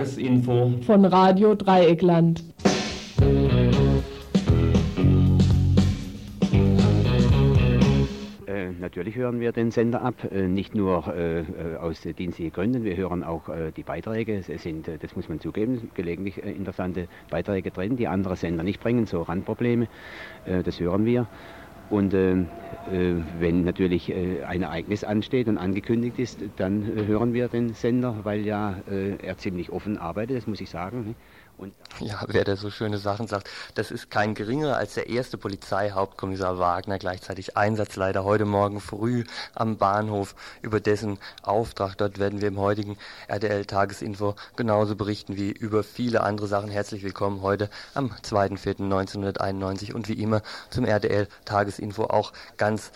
Tagesinfo von Radio Dreieckland. Äh, natürlich hören wir den Sender ab, äh, nicht nur äh, aus dienstlichen Gründen, wir hören auch die Beiträge. Es sind, das muss man zugeben, gelegentlich interessante Beiträge drin, die andere Sender nicht bringen, so Randprobleme, das hören wir. Und äh, wenn natürlich äh, ein Ereignis ansteht und angekündigt ist, dann äh, hören wir den Sender, weil ja er ziemlich offen arbeitet, das muss ich sagen. Und ja, wer da so schöne Sachen sagt, das ist kein geringerer als der erste Polizeihauptkommissar Wagner, gleichzeitig Einsatzleiter heute Morgen früh am Bahnhof. Über dessen Auftrag dort werden wir im heutigen RDL-Tagesinfo genauso berichten wie über viele andere Sachen. Herzlich willkommen heute am 2.4.1991 und wie immer zum RDL-Tagesinfo auch ganz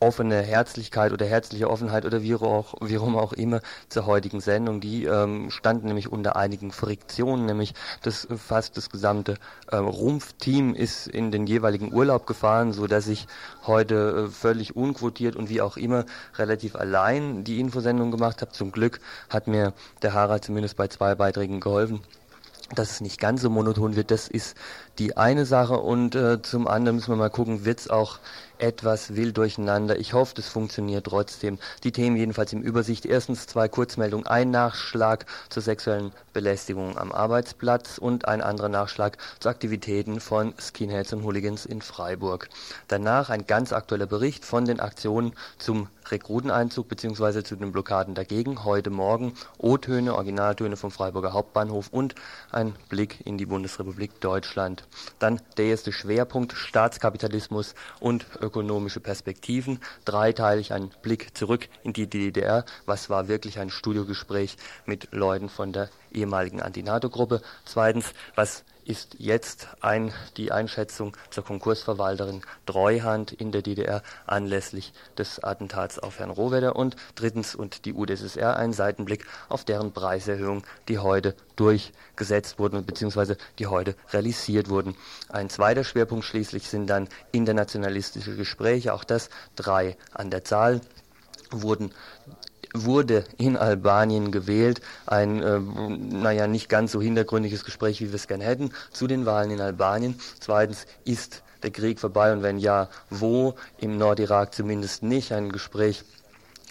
offene Herzlichkeit oder herzliche Offenheit oder wie, auch, wie rum auch immer zur heutigen Sendung. Die ähm, standen nämlich unter einigen Friktionen, nämlich das fast das gesamte äh, Rumpfteam ist in den jeweiligen Urlaub gefahren, so dass ich heute äh, völlig unquotiert und wie auch immer relativ allein die Infosendung gemacht habe. Zum Glück hat mir der Harald zumindest bei zwei Beiträgen geholfen dass es nicht ganz so monoton wird, das ist die eine Sache und äh, zum anderen müssen wir mal gucken, wird es auch etwas wild durcheinander. Ich hoffe, das funktioniert trotzdem. Die Themen jedenfalls im Übersicht. Erstens zwei Kurzmeldungen. Ein Nachschlag zur sexuellen Belästigung am Arbeitsplatz und ein anderer Nachschlag zu Aktivitäten von Skinheads und Hooligans in Freiburg. Danach ein ganz aktueller Bericht von den Aktionen zum Rekruteneinzug bzw. zu den Blockaden dagegen. Heute Morgen O-Töne, Originaltöne vom Freiburger Hauptbahnhof und ein Blick in die Bundesrepublik Deutschland. Dann der erste Schwerpunkt Staatskapitalismus und ökonomische Perspektiven. Dreiteilig ein Blick zurück in die DDR. Was war wirklich ein Studiogespräch mit Leuten von der ehemaligen Anti-NATO-Gruppe? Zweitens, was ist jetzt ein, die Einschätzung zur Konkursverwalterin Treuhand in der DDR anlässlich des Attentats auf Herrn Rohwedder und drittens und die UdSSR ein Seitenblick auf deren Preiserhöhung, die heute durchgesetzt wurden bzw. die heute realisiert wurden. Ein zweiter Schwerpunkt schließlich sind dann internationalistische Gespräche, auch das drei an der Zahl wurden wurde in Albanien gewählt. Ein, äh, naja, nicht ganz so hintergründiges Gespräch, wie wir es gerne hätten, zu den Wahlen in Albanien. Zweitens, ist der Krieg vorbei und wenn ja, wo? Im Nordirak zumindest nicht. Ein Gespräch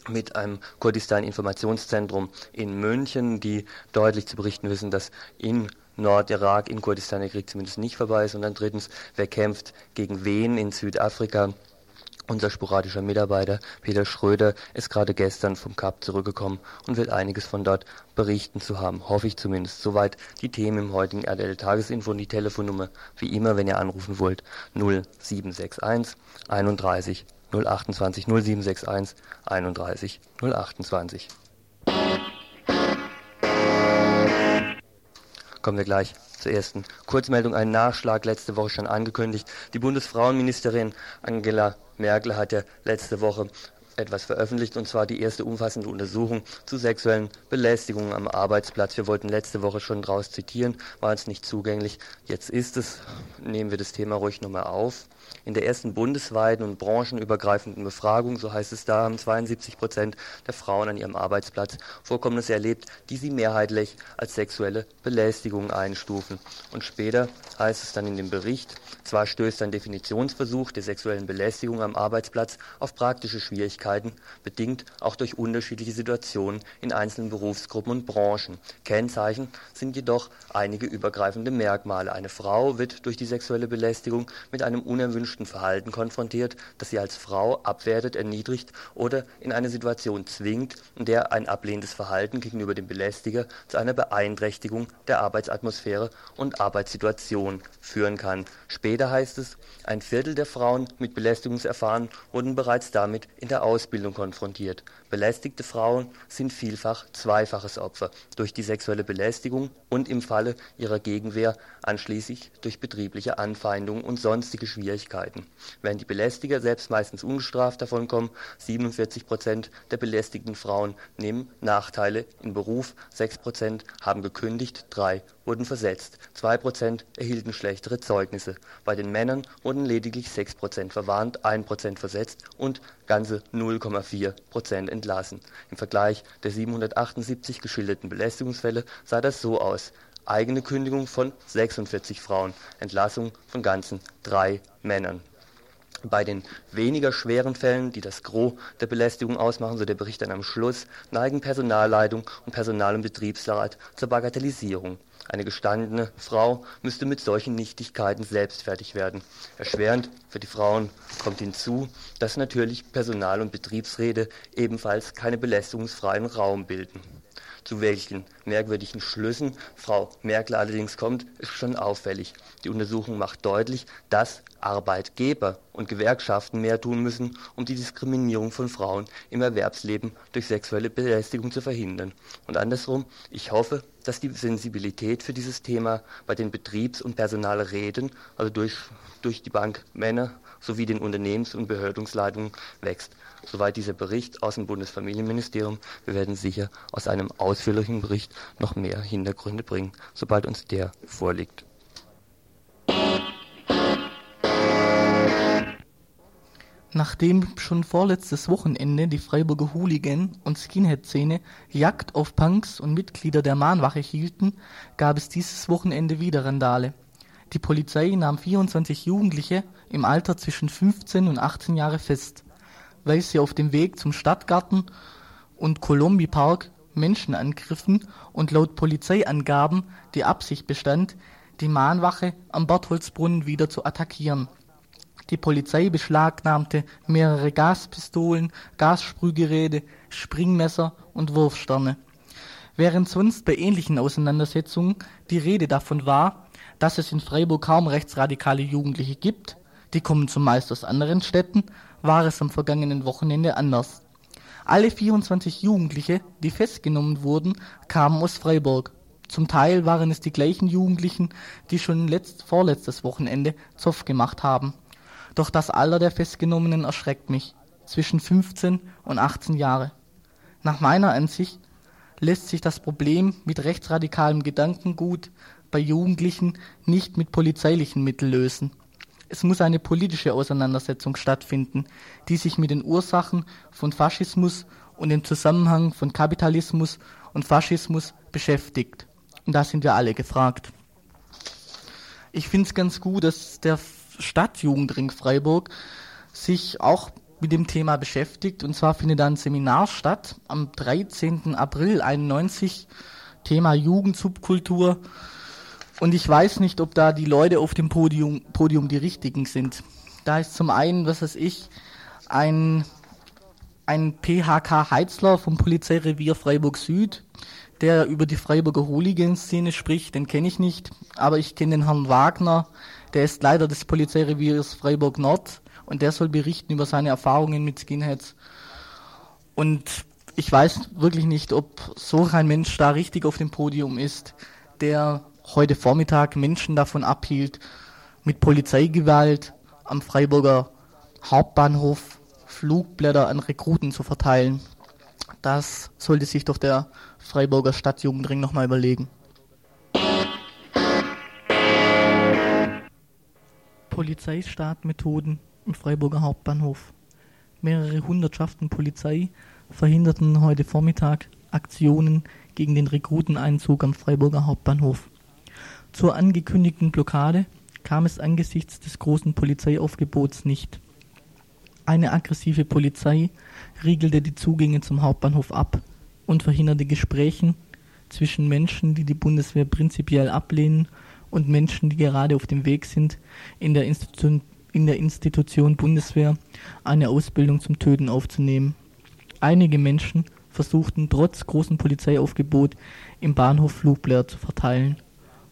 mit einem Kurdistan-Informationszentrum in München, die deutlich zu berichten wissen, dass in Nordirak, in Kurdistan der Krieg zumindest nicht vorbei ist. Und dann drittens, wer kämpft gegen wen in Südafrika? Unser sporadischer Mitarbeiter Peter Schröder ist gerade gestern vom Kap zurückgekommen und will einiges von dort berichten zu haben, hoffe ich zumindest. Soweit die Themen im heutigen RDL Tagesinfo und die Telefonnummer, wie immer, wenn ihr anrufen wollt, 0761 31 028 0761 31 028. Kommen wir gleich zur ersten Kurzmeldung. Ein Nachschlag letzte Woche schon angekündigt. Die Bundesfrauenministerin Angela Merkel hat ja letzte Woche etwas veröffentlicht, und zwar die erste umfassende Untersuchung zu sexuellen Belästigungen am Arbeitsplatz. Wir wollten letzte Woche schon daraus zitieren, war uns nicht zugänglich. Jetzt ist es. Nehmen wir das Thema ruhig nochmal auf. In der ersten bundesweiten und branchenübergreifenden Befragung, so heißt es da, haben 72 Prozent der Frauen an ihrem Arbeitsplatz Vorkommnisse erlebt, die sie mehrheitlich als sexuelle Belästigung einstufen. Und später heißt es dann in dem Bericht, zwar stößt ein Definitionsversuch der sexuellen Belästigung am Arbeitsplatz auf praktische Schwierigkeiten, bedingt auch durch unterschiedliche Situationen in einzelnen Berufsgruppen und Branchen. Kennzeichen sind jedoch einige übergreifende Merkmale. Eine Frau wird durch die sexuelle Belästigung mit einem unerwünschten unerwünschten Verhalten konfrontiert, das sie als Frau abwertet, erniedrigt oder in eine Situation zwingt, in der ein ablehnendes Verhalten gegenüber dem Belästiger zu einer Beeinträchtigung der Arbeitsatmosphäre und Arbeitssituation führen kann. Später heißt es, ein Viertel der Frauen mit Belästigungserfahren wurden bereits damit in der Ausbildung konfrontiert. Belästigte Frauen sind vielfach zweifaches Opfer durch die sexuelle Belästigung und im Falle ihrer Gegenwehr anschließend durch betriebliche Anfeindungen und sonstige Schwierigkeiten. Während die Belästiger selbst meistens ungestraft davonkommen, 47 Prozent der belästigten Frauen nehmen Nachteile im Beruf, 6 Prozent haben gekündigt, 3 wurden versetzt, 2 Prozent erhielten schlechtere Zeugnisse. Bei den Männern wurden lediglich 6 Prozent verwarnt, 1 Prozent versetzt und ganze 0,4 Prozent entlassen. Im Vergleich der 778 geschilderten Belästigungsfälle sah das so aus eigene Kündigung von 46 Frauen, Entlassung von ganzen drei Männern. Bei den weniger schweren Fällen, die das Gros der Belästigung ausmachen, so der Bericht dann am Schluss, neigen Personalleitung und Personal- und Betriebsrat zur Bagatellisierung. Eine gestandene Frau müsste mit solchen Nichtigkeiten selbst fertig werden. Erschwerend für die Frauen kommt hinzu, dass natürlich Personal- und Betriebsräte ebenfalls keine belästigungsfreien Raum bilden. Zu welchen merkwürdigen Schlüssen Frau Merkel allerdings kommt, ist schon auffällig. Die Untersuchung macht deutlich, dass Arbeitgeber und Gewerkschaften mehr tun müssen, um die Diskriminierung von Frauen im Erwerbsleben durch sexuelle Belästigung zu verhindern. Und andersrum, ich hoffe, dass die Sensibilität für dieses Thema bei den Betriebs- und Personalräten, also durch, durch die Bank Männer sowie den Unternehmens- und Behördungsleitungen wächst. Soweit dieser Bericht aus dem Bundesfamilienministerium. Wir werden sicher aus einem ausführlichen Bericht noch mehr Hintergründe bringen, sobald uns der vorliegt. Nachdem schon vorletztes Wochenende die Freiburger Hooligan- und Skinhead-Szene Jagd auf Punks und Mitglieder der Mahnwache hielten, gab es dieses Wochenende wieder Randale. Die Polizei nahm 24 Jugendliche im Alter zwischen 15 und 18 Jahre fest weil sie auf dem Weg zum Stadtgarten und Colombi Park Menschen angriffen und laut Polizeiangaben die Absicht bestand, die Mahnwache am Bertholdsbrunnen wieder zu attackieren. Die Polizei beschlagnahmte mehrere Gaspistolen, Gassprühgeräte, Springmesser und Wurfsterne. Während sonst bei ähnlichen Auseinandersetzungen die Rede davon war, dass es in Freiburg kaum rechtsradikale Jugendliche gibt, die kommen zumeist aus anderen Städten war es am vergangenen Wochenende anders. Alle 24 Jugendliche, die festgenommen wurden, kamen aus Freiburg. Zum Teil waren es die gleichen Jugendlichen, die schon letzt, vorletztes Wochenende Zoff gemacht haben. Doch das Alter der Festgenommenen erschreckt mich. Zwischen 15 und 18 Jahre. Nach meiner Ansicht lässt sich das Problem mit rechtsradikalem Gedankengut bei Jugendlichen nicht mit polizeilichen Mitteln lösen. Es muss eine politische Auseinandersetzung stattfinden, die sich mit den Ursachen von Faschismus und dem Zusammenhang von Kapitalismus und Faschismus beschäftigt. Und da sind wir alle gefragt. Ich finde es ganz gut, dass der Stadtjugendring Freiburg sich auch mit dem Thema beschäftigt. Und zwar findet da ein Seminar statt am 13. April 91, Thema Jugendsubkultur und ich weiß nicht, ob da die Leute auf dem Podium, Podium die richtigen sind. Da ist zum einen, was weiß ich, ein, ein PHK Heitzler vom Polizeirevier Freiburg Süd, der über die Freiburger Hooligan-Szene spricht, den kenne ich nicht, aber ich kenne den Herrn Wagner, der ist Leiter des Polizeireviers Freiburg Nord und der soll berichten über seine Erfahrungen mit Skinheads. Und ich weiß wirklich nicht, ob so ein Mensch da richtig auf dem Podium ist, der heute Vormittag Menschen davon abhielt, mit Polizeigewalt am Freiburger Hauptbahnhof Flugblätter an Rekruten zu verteilen. Das sollte sich doch der Freiburger Stadtjugendring nochmal überlegen. Polizeistartmethoden im Freiburger Hauptbahnhof. Mehrere Hundertschaften Polizei verhinderten heute Vormittag Aktionen gegen den Rekruteneinzug am Freiburger Hauptbahnhof. Zur angekündigten Blockade kam es angesichts des großen Polizeiaufgebots nicht. Eine aggressive Polizei riegelte die Zugänge zum Hauptbahnhof ab und verhinderte Gesprächen zwischen Menschen, die die Bundeswehr prinzipiell ablehnen und Menschen, die gerade auf dem Weg sind, in der Institution, in der Institution Bundeswehr eine Ausbildung zum Töten aufzunehmen. Einige Menschen versuchten trotz großen Polizeiaufgebot im Bahnhof Flugblätter zu verteilen.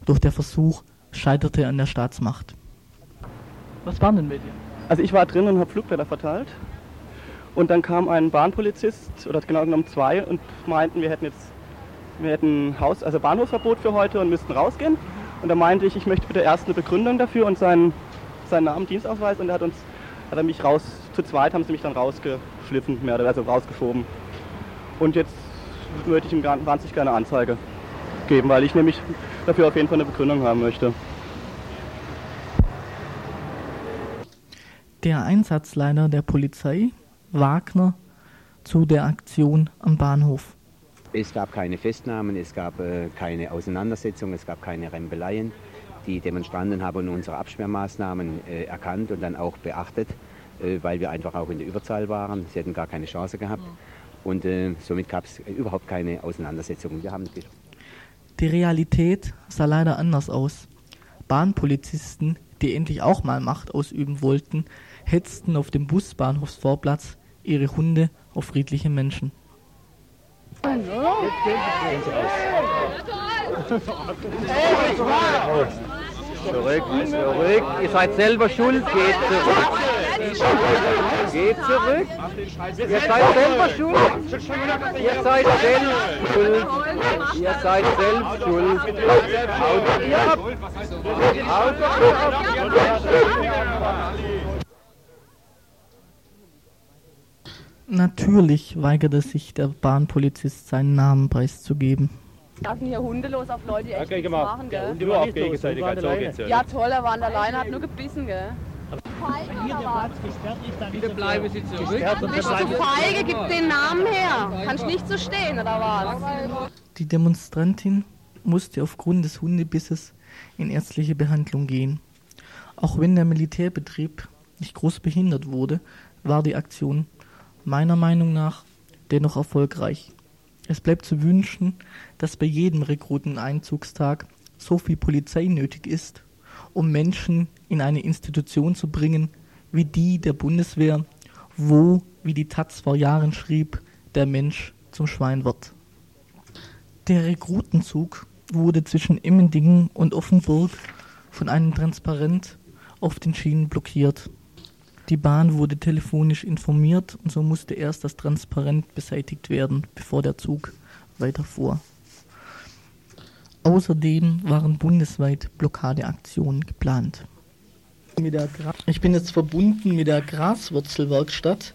Doch der Versuch scheiterte an der Staatsmacht. Was waren denn dir? Also ich war drin und habe Flugblätter verteilt. Und dann kam ein Bahnpolizist, oder genau genommen zwei, und meinten, wir hätten jetzt wir hätten Haus, also Bahnhofsverbot für heute und müssten rausgehen. Und da meinte ich, ich möchte bitte erst eine Begründung dafür und sein seinen Namen, Dienstausweis und er hat uns, hat er mich raus, zu zweit haben sie mich dann rausgeschliffen, mehr oder also rausgeschoben. Und jetzt möchte ich ihm wahnsinnig gerne Anzeige geben, weil ich nämlich dafür auf jeden Fall eine Begründung haben möchte. Der Einsatzleiter der Polizei, Wagner, zu der Aktion am Bahnhof. Es gab keine Festnahmen, es gab äh, keine Auseinandersetzungen, es gab keine Rempeleien. Die Demonstranten haben unsere Absperrmaßnahmen äh, erkannt und dann auch beachtet, äh, weil wir einfach auch in der Überzahl waren. Sie hätten gar keine Chance gehabt. Und äh, somit gab es überhaupt keine Auseinandersetzungen. Wir haben die Realität sah leider anders aus. Bahnpolizisten, die endlich auch mal Macht ausüben wollten, hetzten auf dem Busbahnhofsvorplatz ihre Hunde auf friedliche Menschen. Zurück, zurück. Ihr seid selber schuld. Geht zurück. Geht zurück. Ihr seid selber schuld. Ihr seid selbst schuld. Ihr seid selbst schuld. Haut ihr ab. Haut ab. Natürlich weigerte sich der Bahnpolizist, seinen Namen preiszugeben. Lassen hier Hunde los auf Leute, die echt okay, nichts machen, gell? Hunde nur auf Gegenseitigkeit, so geht's ja. Ja toll, er war an der Leine, hat nur gebissen, gell? Bitte bleiben Sie zurück. Bist du feige, gib den Namen her. Kannst nicht so stehen, oder was? Die Demonstrantin musste aufgrund des Hundebisses in ärztliche Behandlung gehen. Auch wenn der Militärbetrieb nicht groß behindert wurde, war die Aktion meiner Meinung nach dennoch erfolgreich. Es bleibt zu wünschen, dass bei jedem Rekruteneinzugstag so viel Polizei nötig ist, um Menschen in eine Institution zu bringen, wie die der Bundeswehr, wo, wie die Taz vor Jahren schrieb, der Mensch zum Schwein wird. Der Rekrutenzug wurde zwischen Immendingen und Offenburg von einem Transparent auf den Schienen blockiert. Die Bahn wurde telefonisch informiert und so musste erst das Transparent beseitigt werden, bevor der Zug weiterfuhr. Außerdem waren bundesweit Blockadeaktionen geplant. Ich bin jetzt verbunden mit der Graswurzelwerkstatt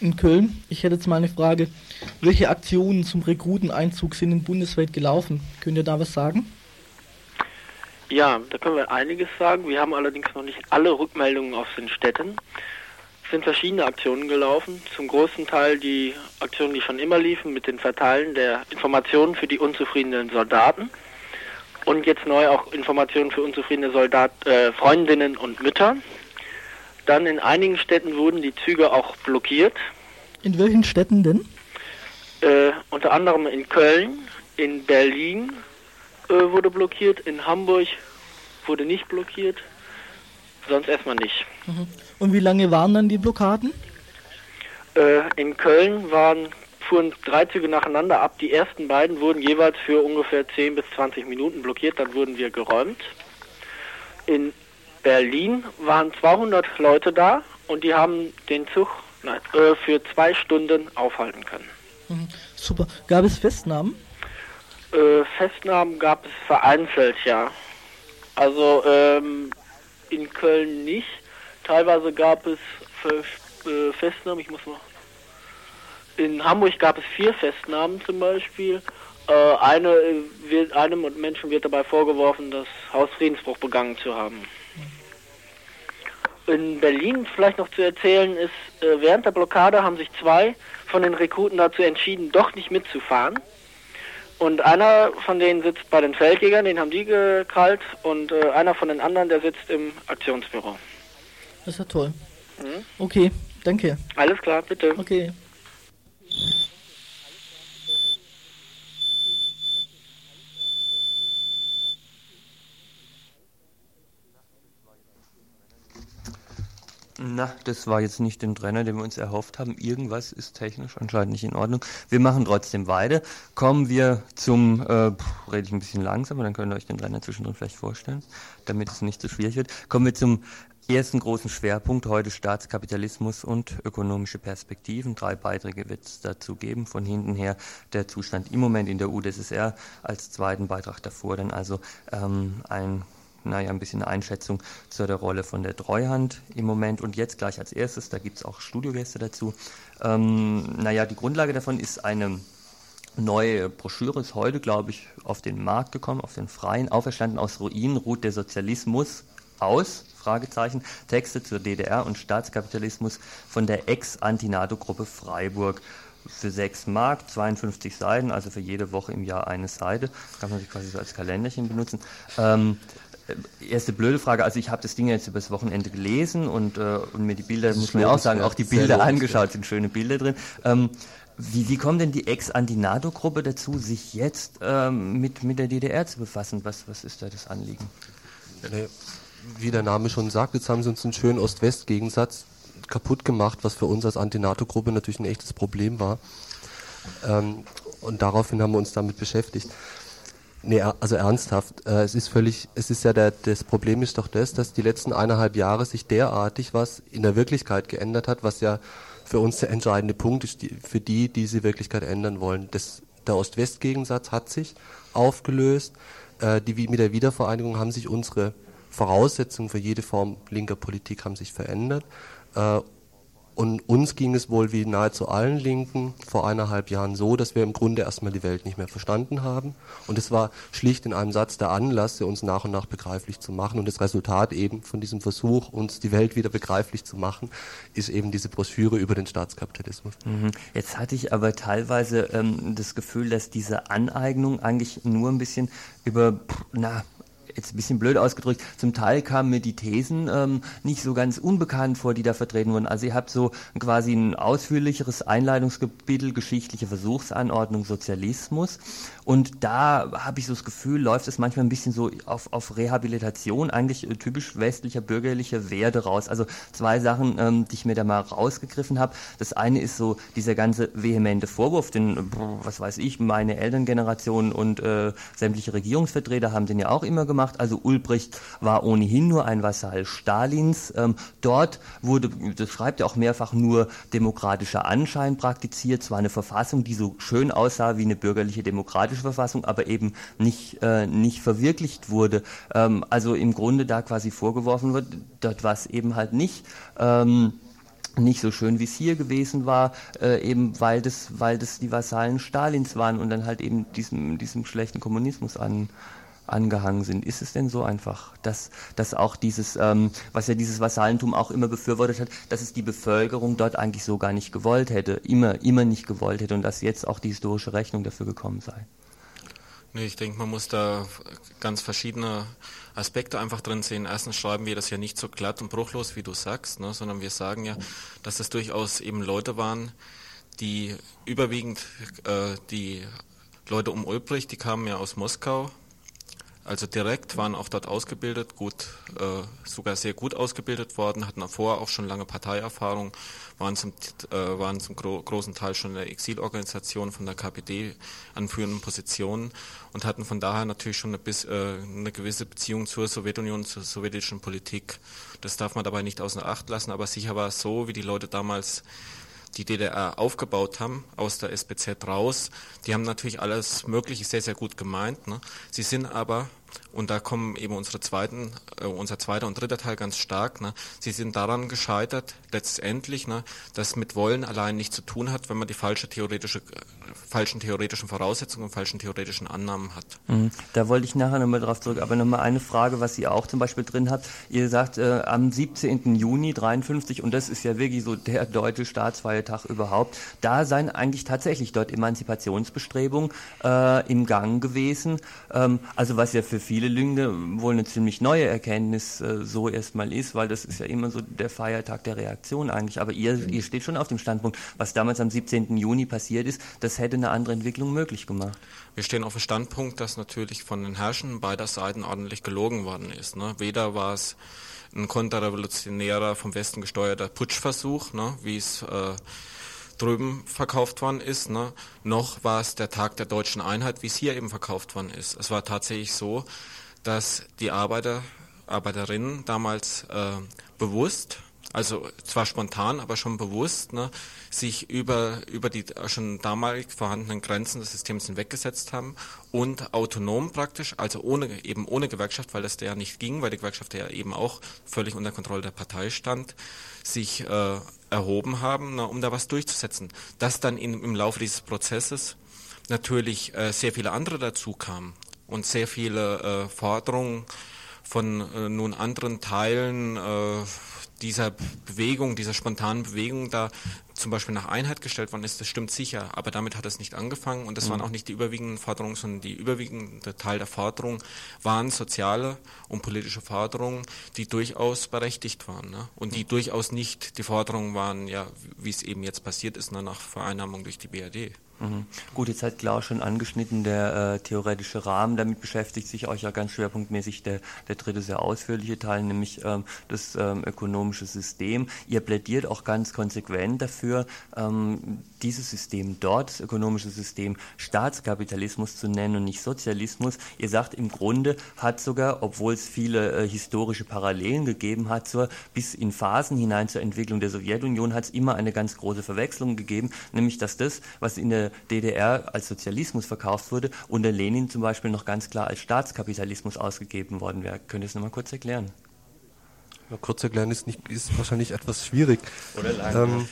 in Köln. Ich hätte jetzt mal eine Frage. Welche Aktionen zum Rekruteneinzug sind denn bundesweit gelaufen? Könnt ihr da was sagen? Ja, da können wir einiges sagen. Wir haben allerdings noch nicht alle Rückmeldungen aus den Städten. Es sind verschiedene Aktionen gelaufen. Zum großen Teil die Aktionen, die schon immer liefen, mit dem Verteilen der Informationen für die unzufriedenen Soldaten. Und jetzt neu auch Informationen für unzufriedene Soldat, äh, Freundinnen und Mütter. Dann in einigen Städten wurden die Züge auch blockiert. In welchen Städten denn? Äh, unter anderem in Köln, in Berlin, äh, wurde blockiert, in Hamburg wurde nicht blockiert, sonst erstmal nicht. Mhm. Und wie lange waren dann die Blockaden? Äh, in Köln waren, fuhren drei Züge nacheinander ab. Die ersten beiden wurden jeweils für ungefähr 10 bis 20 Minuten blockiert, dann wurden wir geräumt. In Berlin waren 200 Leute da und die haben den Zug nein, äh, für zwei Stunden aufhalten können. Mhm. Super. Gab es Festnahmen? Äh, Festnahmen gab es vereinzelt, ja. Also ähm, in Köln nicht. Teilweise gab es äh, Festnahmen, ich muss mal. In Hamburg gab es vier Festnahmen zum Beispiel. Äh, eine wird, einem Menschen wird dabei vorgeworfen, das Hausfriedensbruch begangen zu haben. In Berlin vielleicht noch zu erzählen ist, äh, während der Blockade haben sich zwei von den Rekruten dazu entschieden, doch nicht mitzufahren. Und einer von denen sitzt bei den Feldjägern, den haben die gekrallt, und äh, einer von den anderen, der sitzt im Aktionsbüro. Das ist ja toll. Mhm. Okay, danke. Alles klar, bitte. Okay. Na, das war jetzt nicht den Trainer, den wir uns erhofft haben. Irgendwas ist technisch anscheinend nicht in Ordnung. Wir machen trotzdem weiter. Kommen wir zum, äh, rede ich ein bisschen langsamer, dann könnt ihr euch den Trainer zwischendrin vielleicht vorstellen, damit es nicht so schwierig wird. Kommen wir zum ersten großen Schwerpunkt heute Staatskapitalismus und ökonomische Perspektiven. Drei Beiträge wird es dazu geben. Von hinten her der Zustand im Moment in der UdSSR als zweiten Beitrag davor, dann also ähm, ein naja, ein bisschen Einschätzung zu der Rolle von der Treuhand im Moment. Und jetzt gleich als erstes, da gibt es auch Studiogäste dazu. Ähm, naja, die Grundlage davon ist eine neue Broschüre, ist heute, glaube ich, auf den Markt gekommen, auf den freien, auferstanden aus Ruinen, ruht der Sozialismus aus, Fragezeichen, Texte zur DDR und Staatskapitalismus von der Ex-Antinato-Gruppe Freiburg für 6 Mark, 52 Seiten, also für jede Woche im Jahr eine Seite. Kann man sich quasi so als Kalenderchen benutzen. Ähm, äh, erste blöde Frage, also ich habe das Ding jetzt übers Wochenende gelesen und, äh, und mir die Bilder, muss man ja auch sagen, auch die Bilder angeschaut, sind schöne Bilder drin. Ähm, wie, wie kommt denn die Ex-Antinato-Gruppe dazu, sich jetzt ähm, mit, mit der DDR zu befassen? Was, was ist da das Anliegen? Wie der Name schon sagt, jetzt haben sie uns einen schönen Ost-West-Gegensatz kaputt gemacht, was für uns als Anti-NATO-Gruppe natürlich ein echtes Problem war. Ähm, und daraufhin haben wir uns damit beschäftigt. Nee, also ernsthaft, äh, es ist völlig, es ist ja der, das Problem ist doch das, dass die letzten eineinhalb Jahre sich derartig was in der Wirklichkeit geändert hat, was ja für uns der entscheidende Punkt ist, die, für die, die diese Wirklichkeit ändern wollen. Das, der Ost-West-Gegensatz hat sich aufgelöst. Äh, die, mit der Wiedervereinigung haben sich unsere Voraussetzungen für jede Form linker Politik haben sich verändert. Äh, und uns ging es wohl wie nahezu allen Linken vor eineinhalb Jahren so, dass wir im Grunde erstmal die Welt nicht mehr verstanden haben. Und es war schlicht in einem Satz der Anlass, uns nach und nach begreiflich zu machen. Und das Resultat eben von diesem Versuch, uns die Welt wieder begreiflich zu machen, ist eben diese Broschüre über den Staatskapitalismus. Mhm. Jetzt hatte ich aber teilweise ähm, das Gefühl, dass diese Aneignung eigentlich nur ein bisschen über, na, jetzt ein bisschen blöd ausgedrückt, zum Teil kamen mir die Thesen ähm, nicht so ganz unbekannt vor, die da vertreten wurden. Also ihr habt so quasi ein ausführlicheres Einleitungskapitel geschichtliche Versuchsanordnung Sozialismus und da habe ich so das Gefühl, läuft es manchmal ein bisschen so auf, auf Rehabilitation, eigentlich äh, typisch westlicher bürgerlicher Werte raus. Also zwei Sachen, ähm, die ich mir da mal rausgegriffen habe. Das eine ist so dieser ganze vehemente Vorwurf, den, was weiß ich, meine Elterngeneration und äh, sämtliche Regierungsvertreter haben den ja auch immer gemacht gemacht. Also Ulbricht war ohnehin nur ein Vasall Stalins. Ähm, dort wurde, das schreibt er auch mehrfach, nur demokratischer Anschein praktiziert. Zwar eine Verfassung, die so schön aussah wie eine bürgerliche demokratische Verfassung, aber eben nicht, äh, nicht verwirklicht wurde. Ähm, also im Grunde da quasi vorgeworfen wird, dort war es eben halt nicht. Ähm, nicht so schön wie es hier gewesen war, äh, eben weil das, weil das die Vasallen Stalins waren und dann halt eben diesem, diesem schlechten Kommunismus an, angehangen sind. Ist es denn so einfach, dass, dass auch dieses, ähm, was ja dieses Vassalentum auch immer befürwortet hat, dass es die Bevölkerung dort eigentlich so gar nicht gewollt hätte, immer, immer nicht gewollt hätte und dass jetzt auch die historische Rechnung dafür gekommen sei? Nee, ich denke, man muss da ganz verschiedene Aspekte einfach drin sehen. Erstens schreiben wir das ja nicht so glatt und bruchlos, wie du sagst, ne, sondern wir sagen ja, dass das durchaus eben Leute waren, die überwiegend äh, die Leute um Ulbricht, die kamen ja aus Moskau, also direkt waren auch dort ausgebildet, gut, äh, sogar sehr gut ausgebildet worden, hatten davor auch schon lange Parteierfahrung, waren zum, äh, waren zum gro großen Teil schon in der Exilorganisation von der KPD an führenden Positionen und hatten von daher natürlich schon eine, bis, äh, eine gewisse Beziehung zur Sowjetunion, zur sowjetischen Politik. Das darf man dabei nicht außer Acht lassen, aber sicher war es so, wie die Leute damals die DDR aufgebaut haben, aus der SBZ raus, die haben natürlich alles Mögliche sehr, sehr gut gemeint. Ne? Sie sind aber und da kommen eben unsere zweiten, äh, unser zweiter und dritter Teil ganz stark. Ne? Sie sind daran gescheitert, letztendlich, ne, dass mit Wollen allein nichts zu tun hat, wenn man die falsche theoretische, falschen theoretischen Voraussetzungen und falschen theoretischen Annahmen hat. Mhm. Da wollte ich nachher nochmal drauf zurück, aber nochmal eine Frage, was ihr auch zum Beispiel drin habt. Ihr sagt äh, am 17. Juni 53, und das ist ja wirklich so der deutsche Staatsfeiertag überhaupt, da seien eigentlich tatsächlich dort Emanzipationsbestrebungen äh, im Gang gewesen. Ähm, also was ja für viele Lünge wohl eine ziemlich neue Erkenntnis äh, so erstmal ist, weil das ist ja immer so der Feiertag der Reaktion eigentlich. Aber ihr, ihr steht schon auf dem Standpunkt, was damals am 17. Juni passiert ist, das hätte eine andere Entwicklung möglich gemacht. Wir stehen auf dem Standpunkt, dass natürlich von den Herrschenden beider Seiten ordentlich gelogen worden ist. Ne? Weder war es ein konterrevolutionärer, vom Westen gesteuerter Putschversuch, ne? wie es äh, drüben verkauft worden ist, ne? noch war es der Tag der deutschen Einheit, wie es hier eben verkauft worden ist. Es war tatsächlich so, dass die Arbeiter, Arbeiterinnen damals äh, bewusst also zwar spontan, aber schon bewusst, ne, sich über, über die schon damalig vorhandenen Grenzen des Systems hinweggesetzt haben und autonom praktisch, also ohne, eben ohne Gewerkschaft, weil das ja nicht ging, weil die Gewerkschaft ja eben auch völlig unter Kontrolle der Partei stand, sich äh, erhoben haben, ne, um da was durchzusetzen. Dass dann in, im Laufe dieses Prozesses natürlich äh, sehr viele andere dazu kamen und sehr viele äh, Forderungen von äh, nun anderen Teilen äh, dieser Bewegung, dieser spontanen Bewegung da zum Beispiel nach Einheit gestellt worden ist, das stimmt sicher, aber damit hat es nicht angefangen und das mhm. waren auch nicht die überwiegenden Forderungen, sondern die überwiegende Teil der Forderungen waren soziale und politische Forderungen, die durchaus berechtigt waren ne? und die durchaus nicht die Forderungen waren, ja, wie es eben jetzt passiert ist, nach Vereinnahmung durch die BRD. Mhm. Gut, jetzt hat Klaus schon angeschnitten, der äh, theoretische Rahmen. Damit beschäftigt sich euch ja ganz schwerpunktmäßig der, der dritte sehr ausführliche Teil, nämlich ähm, das ähm, ökonomische System. Ihr plädiert auch ganz konsequent dafür, ähm, dieses System dort, das ökonomische System, Staatskapitalismus zu nennen und nicht Sozialismus. Ihr sagt, im Grunde hat sogar, obwohl es viele äh, historische Parallelen gegeben hat, zur, bis in Phasen hinein zur Entwicklung der Sowjetunion, hat es immer eine ganz große Verwechslung gegeben, nämlich dass das, was in der DDR als Sozialismus verkauft wurde, unter Lenin zum Beispiel noch ganz klar als Staatskapitalismus ausgegeben worden wäre. Könnt ihr es nochmal kurz erklären? Ja, kurz erklären ist, nicht, ist wahrscheinlich etwas schwierig. Oder lang. Ähm,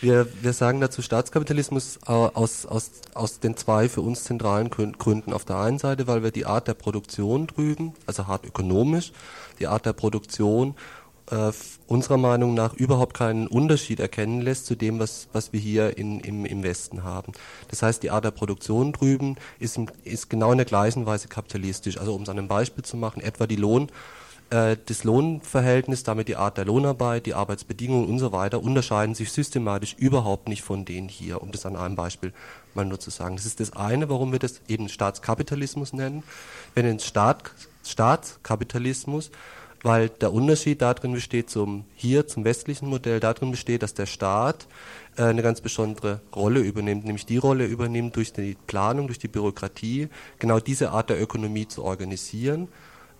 wir, wir sagen dazu Staatskapitalismus äh, aus, aus, aus den zwei für uns zentralen Gründen. Auf der einen Seite, weil wir die Art der Produktion drüben, also hart ökonomisch, die Art der Produktion äh, unserer Meinung nach überhaupt keinen Unterschied erkennen lässt zu dem, was, was wir hier in, im, im Westen haben. Das heißt, die Art der Produktion drüben ist, ist genau in der gleichen Weise kapitalistisch. Also um es an einem Beispiel zu machen, etwa die Lohn, äh, das Lohnverhältnis, damit die Art der Lohnarbeit, die Arbeitsbedingungen und so weiter unterscheiden sich systematisch überhaupt nicht von denen hier, um das an einem Beispiel mal nur zu sagen. Das ist das eine, warum wir das eben Staatskapitalismus nennen. Wenn ein Staat, Staatskapitalismus weil der Unterschied darin besteht zum hier zum westlichen Modell darin besteht, dass der Staat äh, eine ganz besondere Rolle übernimmt, nämlich die Rolle übernimmt durch die Planung, durch die Bürokratie, genau diese Art der Ökonomie zu organisieren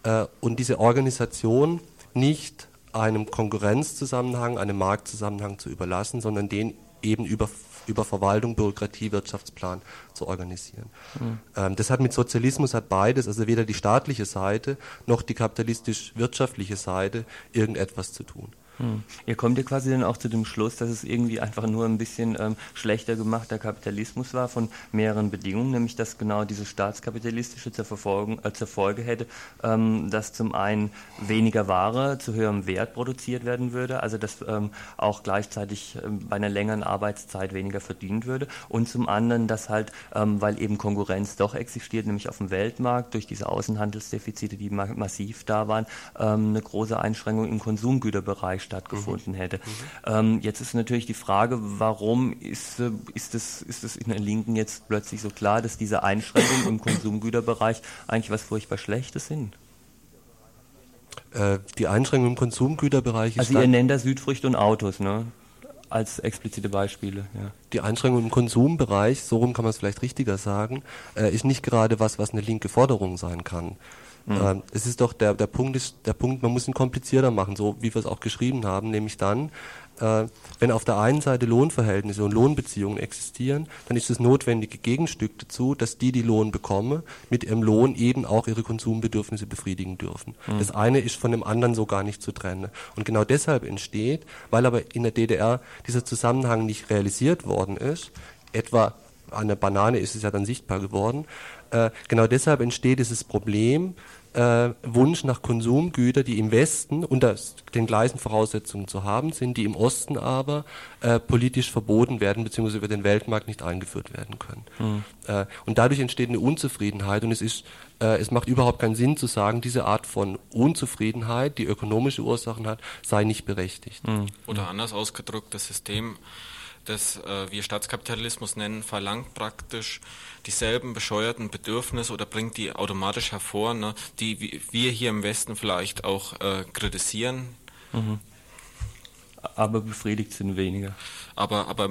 äh, und diese Organisation nicht einem Konkurrenzzusammenhang, einem Marktzusammenhang zu überlassen, sondern den eben über über Verwaltung, Bürokratie, Wirtschaftsplan zu organisieren. Mhm. Ähm, das hat mit Sozialismus hat beides, also weder die staatliche Seite noch die kapitalistisch-wirtschaftliche Seite irgendetwas zu tun. Hm. Ihr kommt ja quasi dann auch zu dem Schluss, dass es irgendwie einfach nur ein bisschen ähm, schlechter gemachter Kapitalismus war von mehreren Bedingungen, nämlich dass genau dieses staatskapitalistische zur, Verfolgung, äh, zur Folge hätte, ähm, dass zum einen weniger Ware zu höherem Wert produziert werden würde, also dass ähm, auch gleichzeitig ähm, bei einer längeren Arbeitszeit weniger verdient würde und zum anderen, dass halt, ähm, weil eben Konkurrenz doch existiert, nämlich auf dem Weltmarkt durch diese Außenhandelsdefizite, die ma massiv da waren, ähm, eine große Einschränkung im Konsumgüterbereich stattgefunden mhm. hätte. Mhm. Ähm, jetzt ist natürlich die Frage, warum ist, äh, ist, es, ist es in der Linken jetzt plötzlich so klar, dass diese Einschränkungen im Konsumgüterbereich eigentlich was furchtbar Schlechtes sind? Äh, die Einschränkungen im Konsumgüterbereich ist. Also ihr nennt da Südfrüchte und Autos, ne? als explizite Beispiele. Ja. Die Einschränkung im Konsumbereich, so rum kann man es vielleicht richtiger sagen, äh, ist nicht gerade was, was eine linke Forderung sein kann. Mhm. Ähm, es ist doch der, der Punkt ist, der Punkt, man muss ihn komplizierter machen, so wie wir es auch geschrieben haben, nämlich dann, äh, wenn auf der einen Seite Lohnverhältnisse und Lohnbeziehungen existieren, dann ist das notwendige Gegenstück dazu, dass die, die Lohn bekommen, mit ihrem Lohn eben auch ihre Konsumbedürfnisse befriedigen dürfen. Mhm. Das eine ist von dem anderen so gar nicht zu trennen. Und genau deshalb entsteht, weil aber in der DDR dieser Zusammenhang nicht realisiert worden ist, etwa an der Banane ist es ja dann sichtbar geworden, äh, genau deshalb entsteht dieses Problem, äh, Wunsch nach Konsumgütern, die im Westen unter den gleichen Voraussetzungen zu haben sind, die im Osten aber äh, politisch verboten werden bzw. über den Weltmarkt nicht eingeführt werden können. Mhm. Äh, und dadurch entsteht eine Unzufriedenheit und es ist äh, es macht überhaupt keinen Sinn zu sagen, diese Art von Unzufriedenheit, die ökonomische Ursachen hat, sei nicht berechtigt. Mhm. Oder anders ausgedrückt, das System das äh, wir Staatskapitalismus nennen, verlangt praktisch dieselben bescheuerten Bedürfnisse oder bringt die automatisch hervor, ne, die wir hier im Westen vielleicht auch äh, kritisieren. Mhm. Aber befriedigt sind weniger. Aber, aber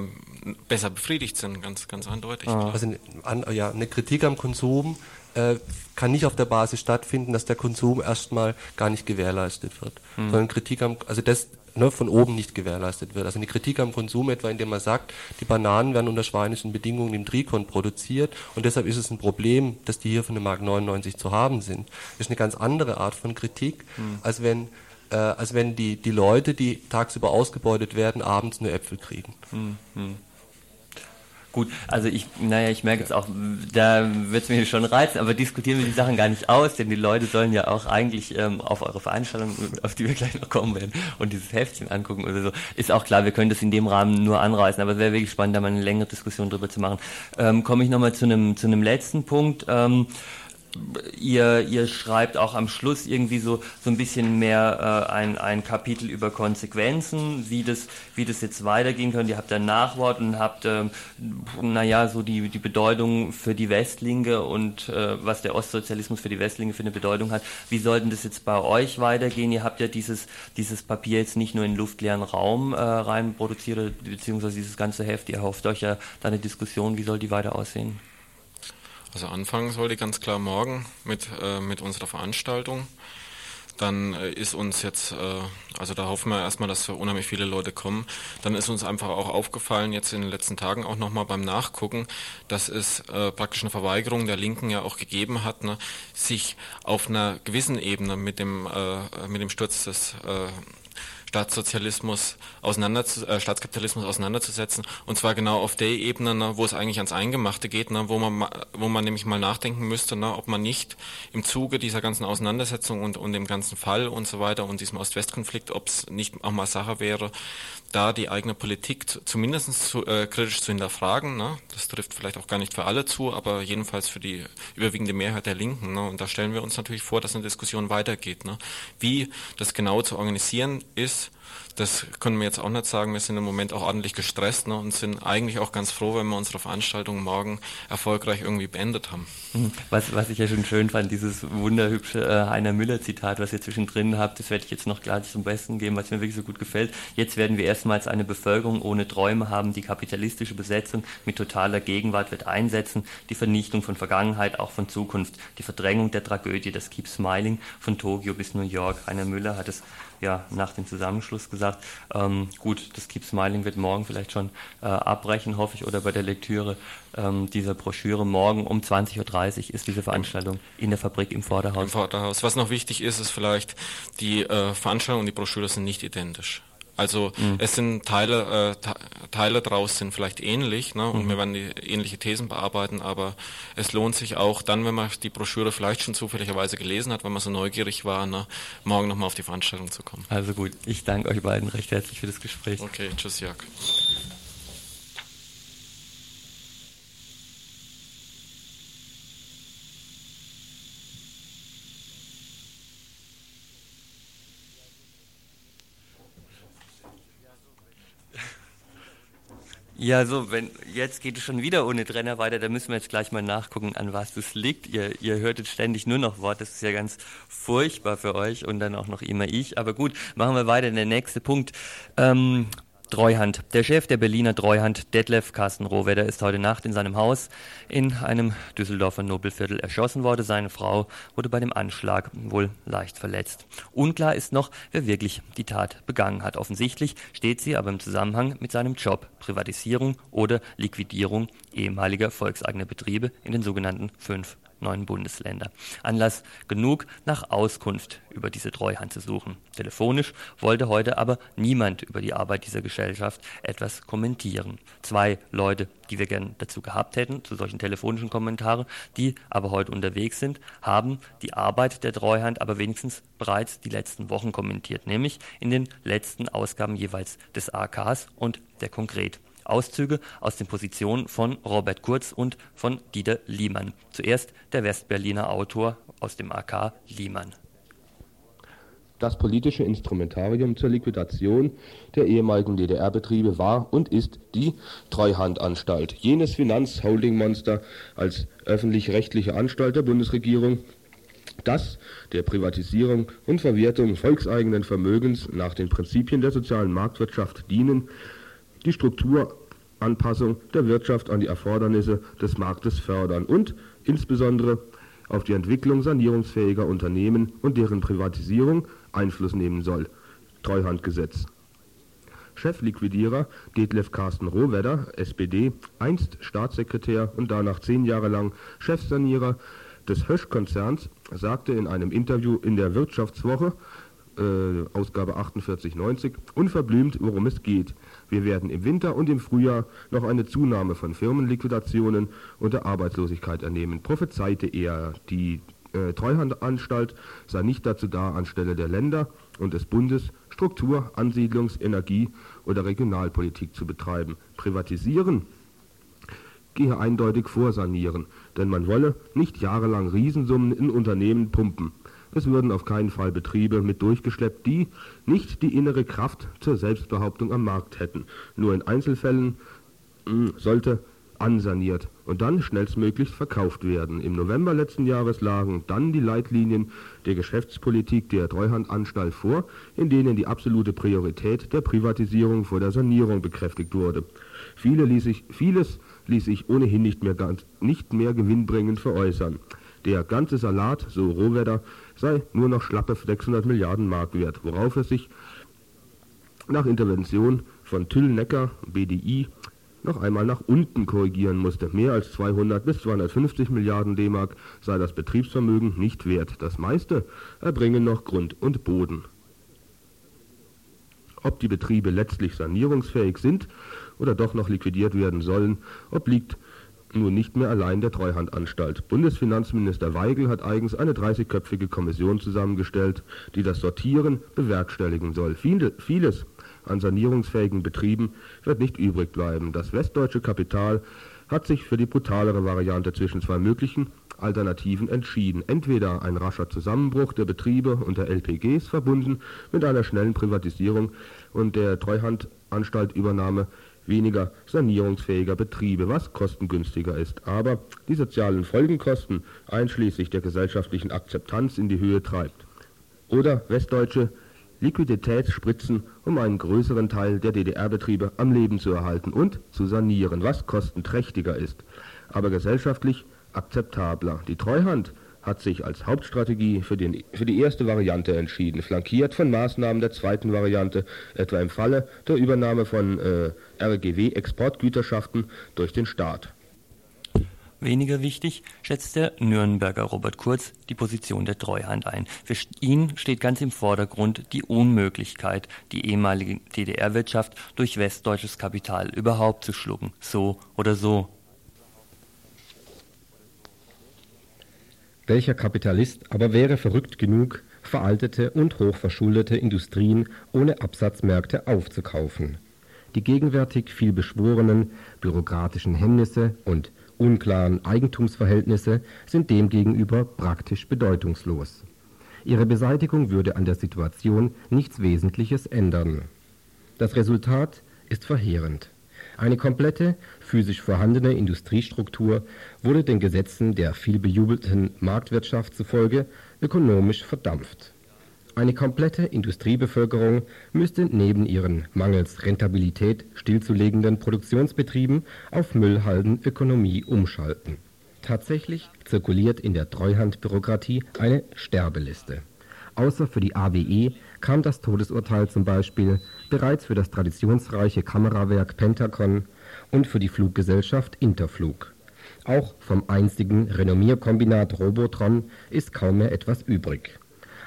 besser befriedigt sind, ganz, ganz eindeutig. Ah. Also eine, ja, eine Kritik am Konsum äh, kann nicht auf der Basis stattfinden, dass der Konsum erstmal gar nicht gewährleistet wird. Mhm. Sondern Kritik am, also das, ne, von oben nicht gewährleistet wird. Also eine Kritik am Konsum etwa, indem man sagt, die Bananen werden unter schweinischen Bedingungen im Trikon produziert und deshalb ist es ein Problem, dass die hier von der Mark 99 zu haben sind. Das ist eine ganz andere Art von Kritik, mhm. als wenn äh, als wenn die, die Leute, die tagsüber ausgebeutet werden, abends nur Äpfel kriegen. Mhm. Gut, also ich, naja, ich merke jetzt auch, da wird es mir schon reizen, aber diskutieren wir die Sachen gar nicht aus, denn die Leute sollen ja auch eigentlich ähm, auf eure Veranstaltung, auf die wir gleich noch kommen werden, und dieses Heftchen angucken oder so. Ist auch klar, wir können das in dem Rahmen nur anreißen, aber es wäre wirklich spannend, da mal eine längere Diskussion drüber zu machen. Ähm, Komme ich nochmal zu einem zu einem letzten Punkt. Ähm, ihr, ihr schreibt auch am Schluss irgendwie so, so ein bisschen mehr äh, ein, ein Kapitel über Konsequenzen, wie das, wie das jetzt weitergehen könnte. Ihr habt ein Nachwort und habt, äh, naja, so die, die Bedeutung für die Westlinge und äh, was der Ostsozialismus für die Westlinge für eine Bedeutung hat. Wie sollten das jetzt bei euch weitergehen? Ihr habt ja dieses, dieses Papier jetzt nicht nur in luftleeren Raum äh, rein produziert, beziehungsweise dieses ganze Heft. Ihr hofft euch ja da eine Diskussion. Wie soll die weiter aussehen? Also anfangen soll die ganz klar morgen mit, äh, mit unserer Veranstaltung. Dann äh, ist uns jetzt, äh, also da hoffen wir erstmal, dass unheimlich viele Leute kommen. Dann ist uns einfach auch aufgefallen, jetzt in den letzten Tagen auch nochmal beim Nachgucken, dass es äh, praktisch eine Verweigerung der Linken ja auch gegeben hat, ne, sich auf einer gewissen Ebene mit dem, mit dem Sturz des Staatssozialismus auseinander, äh, Staatskapitalismus auseinanderzusetzen. Und zwar genau auf der Ebene, ne, wo es eigentlich ans Eingemachte geht, ne, wo man, wo man nämlich mal nachdenken müsste, ne, ob man nicht im Zuge dieser ganzen Auseinandersetzung und, und dem ganzen Fall und so weiter und diesem Ost-West-Konflikt, ob es nicht auch mal Sache wäre, da die eigene Politik zu, zumindest zu, äh, kritisch zu hinterfragen. Ne? Das trifft vielleicht auch gar nicht für alle zu, aber jedenfalls für die überwiegende Mehrheit der Linken. Ne? Und da stellen wir uns natürlich vor, dass eine Diskussion weitergeht. Ne? Wie das genau zu organisieren ist, das können wir jetzt auch nicht sagen. Wir sind im Moment auch ordentlich gestresst ne, und sind eigentlich auch ganz froh, wenn wir unsere Veranstaltung morgen erfolgreich irgendwie beendet haben. Mhm. Was, was ich ja schon schön fand, dieses wunderhübsche äh, Heiner Müller-Zitat, was ihr zwischendrin habt, das werde ich jetzt noch gleich zum Besten geben, was mir wirklich so gut gefällt. Jetzt werden wir erstmals eine Bevölkerung ohne Träume haben. Die kapitalistische Besetzung mit totaler Gegenwart wird einsetzen. Die Vernichtung von Vergangenheit, auch von Zukunft. Die Verdrängung der Tragödie, das Keep Smiling von Tokio bis New York. Heiner Müller hat es ja nach dem Zusammenschluss gesagt, ähm, gut, das Keep Smiling wird morgen vielleicht schon äh, abbrechen, hoffe ich, oder bei der Lektüre ähm, dieser Broschüre. Morgen um 20.30 Uhr ist diese Veranstaltung in der Fabrik im Vorderhaus. Im Vorderhaus. Was noch wichtig ist, ist vielleicht, die äh, Veranstaltung und die Broschüre sind nicht identisch. Also mhm. es sind Teile, äh, Teile draus sind vielleicht ähnlich, ne? Und mhm. wir werden die ähnliche Thesen bearbeiten, aber es lohnt sich auch dann, wenn man die Broschüre vielleicht schon zufälligerweise gelesen hat, wenn man so neugierig war, ne? morgen nochmal auf die Veranstaltung zu kommen. Also gut, ich danke euch beiden recht herzlich für das Gespräch. Okay, tschüss, Jörg. Ja, so, wenn jetzt geht es schon wieder ohne Trainer weiter, da müssen wir jetzt gleich mal nachgucken, an was das liegt. Ihr, ihr hörtet ständig nur noch Wort, das ist ja ganz furchtbar für euch und dann auch noch immer ich. Aber gut, machen wir weiter. Der nächste Punkt. Ähm, Treuhand. Der Chef der Berliner Treuhand, Detlef Carsten Rohwedder, ist heute Nacht in seinem Haus in einem Düsseldorfer Nobelviertel erschossen worden. Seine Frau wurde bei dem Anschlag wohl leicht verletzt. Unklar ist noch, wer wirklich die Tat begangen hat. Offensichtlich steht sie aber im Zusammenhang mit seinem Job. Privatisierung oder Liquidierung ehemaliger volkseigener Betriebe in den sogenannten fünf neuen Bundesländer. Anlass genug, nach Auskunft über diese Treuhand zu suchen. Telefonisch wollte heute aber niemand über die Arbeit dieser Gesellschaft etwas kommentieren. Zwei Leute, die wir gern dazu gehabt hätten, zu solchen telefonischen Kommentaren, die aber heute unterwegs sind, haben die Arbeit der Treuhand aber wenigstens bereits die letzten Wochen kommentiert, nämlich in den letzten Ausgaben jeweils des AKs und der Konkret. Auszüge aus den Positionen von Robert Kurz und von Dieter Liemann. Zuerst der Westberliner Autor aus dem AK Liemann. Das politische Instrumentarium zur Liquidation der ehemaligen DDR-Betriebe war und ist die Treuhandanstalt, jenes Finanzholdingmonster als öffentlich-rechtliche Anstalt der Bundesregierung, das der Privatisierung und Verwertung volkseigenen Vermögens nach den Prinzipien der sozialen Marktwirtschaft dienen die Strukturanpassung der Wirtschaft an die Erfordernisse des Marktes fördern und insbesondere auf die Entwicklung sanierungsfähiger Unternehmen und deren Privatisierung Einfluss nehmen soll. Treuhandgesetz. Chefliquidierer Detlef Carsten Rohwedder, SPD, einst Staatssekretär und danach zehn Jahre lang Chefsanierer des Hösch-Konzerns, sagte in einem Interview in der Wirtschaftswoche, äh, Ausgabe 4890, unverblümt, worum es geht. Wir werden im Winter und im Frühjahr noch eine Zunahme von Firmenliquidationen und der Arbeitslosigkeit ernehmen, prophezeite er. Die äh, Treuhandanstalt sei nicht dazu da, anstelle der Länder und des Bundes Struktur-, Ansiedlungs-, Energie- oder Regionalpolitik zu betreiben. Privatisieren gehe eindeutig vor Sanieren, denn man wolle nicht jahrelang Riesensummen in Unternehmen pumpen. Es würden auf keinen Fall Betriebe mit durchgeschleppt, die nicht die innere Kraft zur Selbstbehauptung am Markt hätten. Nur in Einzelfällen hm, sollte ansaniert und dann schnellstmöglich verkauft werden. Im November letzten Jahres lagen dann die Leitlinien der Geschäftspolitik der Treuhandanstalt vor, in denen die absolute Priorität der Privatisierung vor der Sanierung bekräftigt wurde. Viele ließ sich, vieles ließ sich ohnehin nicht mehr, ganz, nicht mehr gewinnbringend veräußern. Der ganze Salat, so Rohwedder, sei nur noch schlappe 600 Milliarden Mark wert, worauf er sich nach Intervention von Tüll-Necker, BDI, noch einmal nach unten korrigieren musste. Mehr als 200 bis 250 Milliarden D-Mark sei das Betriebsvermögen nicht wert. Das meiste erbringen noch Grund und Boden. Ob die Betriebe letztlich sanierungsfähig sind oder doch noch liquidiert werden sollen, obliegt nun nicht mehr allein der Treuhandanstalt. Bundesfinanzminister Weigel hat eigens eine 30-köpfige Kommission zusammengestellt, die das Sortieren bewerkstelligen soll. Vieles an sanierungsfähigen Betrieben wird nicht übrig bleiben. Das westdeutsche Kapital hat sich für die brutalere Variante zwischen zwei möglichen Alternativen entschieden. Entweder ein rascher Zusammenbruch der Betriebe und der LPGs verbunden mit einer schnellen Privatisierung und der Treuhandanstaltübernahme weniger sanierungsfähiger Betriebe, was kostengünstiger ist, aber die sozialen Folgenkosten einschließlich der gesellschaftlichen Akzeptanz in die Höhe treibt. Oder westdeutsche Liquiditätsspritzen, um einen größeren Teil der DDR-Betriebe am Leben zu erhalten und zu sanieren, was kostenträchtiger ist, aber gesellschaftlich akzeptabler. Die Treuhand hat sich als Hauptstrategie für, den, für die erste Variante entschieden, flankiert von Maßnahmen der zweiten Variante, etwa im Falle der Übernahme von äh, RGW-Exportgüterschaften durch den Staat. Weniger wichtig schätzt der Nürnberger Robert Kurz die Position der Treuhand ein. Für ihn steht ganz im Vordergrund die Unmöglichkeit, die ehemalige DDR-Wirtschaft durch westdeutsches Kapital überhaupt zu schlucken, so oder so. Welcher Kapitalist aber wäre verrückt genug, veraltete und hochverschuldete Industrien ohne Absatzmärkte aufzukaufen? Die gegenwärtig vielbeschworenen bürokratischen Hemmnisse und unklaren Eigentumsverhältnisse sind demgegenüber praktisch bedeutungslos. Ihre Beseitigung würde an der Situation nichts Wesentliches ändern. Das Resultat ist verheerend eine komplette, physisch vorhandene Industriestruktur wurde den Gesetzen der vielbejubelten Marktwirtschaft zufolge ökonomisch verdampft. Eine komplette Industriebevölkerung müsste neben ihren mangels Rentabilität stillzulegenden Produktionsbetrieben auf Müllhaldenökonomie umschalten. Tatsächlich zirkuliert in der Treuhandbürokratie eine Sterbeliste. Außer für die AWE kam das Todesurteil zum Beispiel bereits für das traditionsreiche Kamerawerk Pentacon und für die Fluggesellschaft Interflug. Auch vom einstigen Renommierkombinat Robotron ist kaum mehr etwas übrig.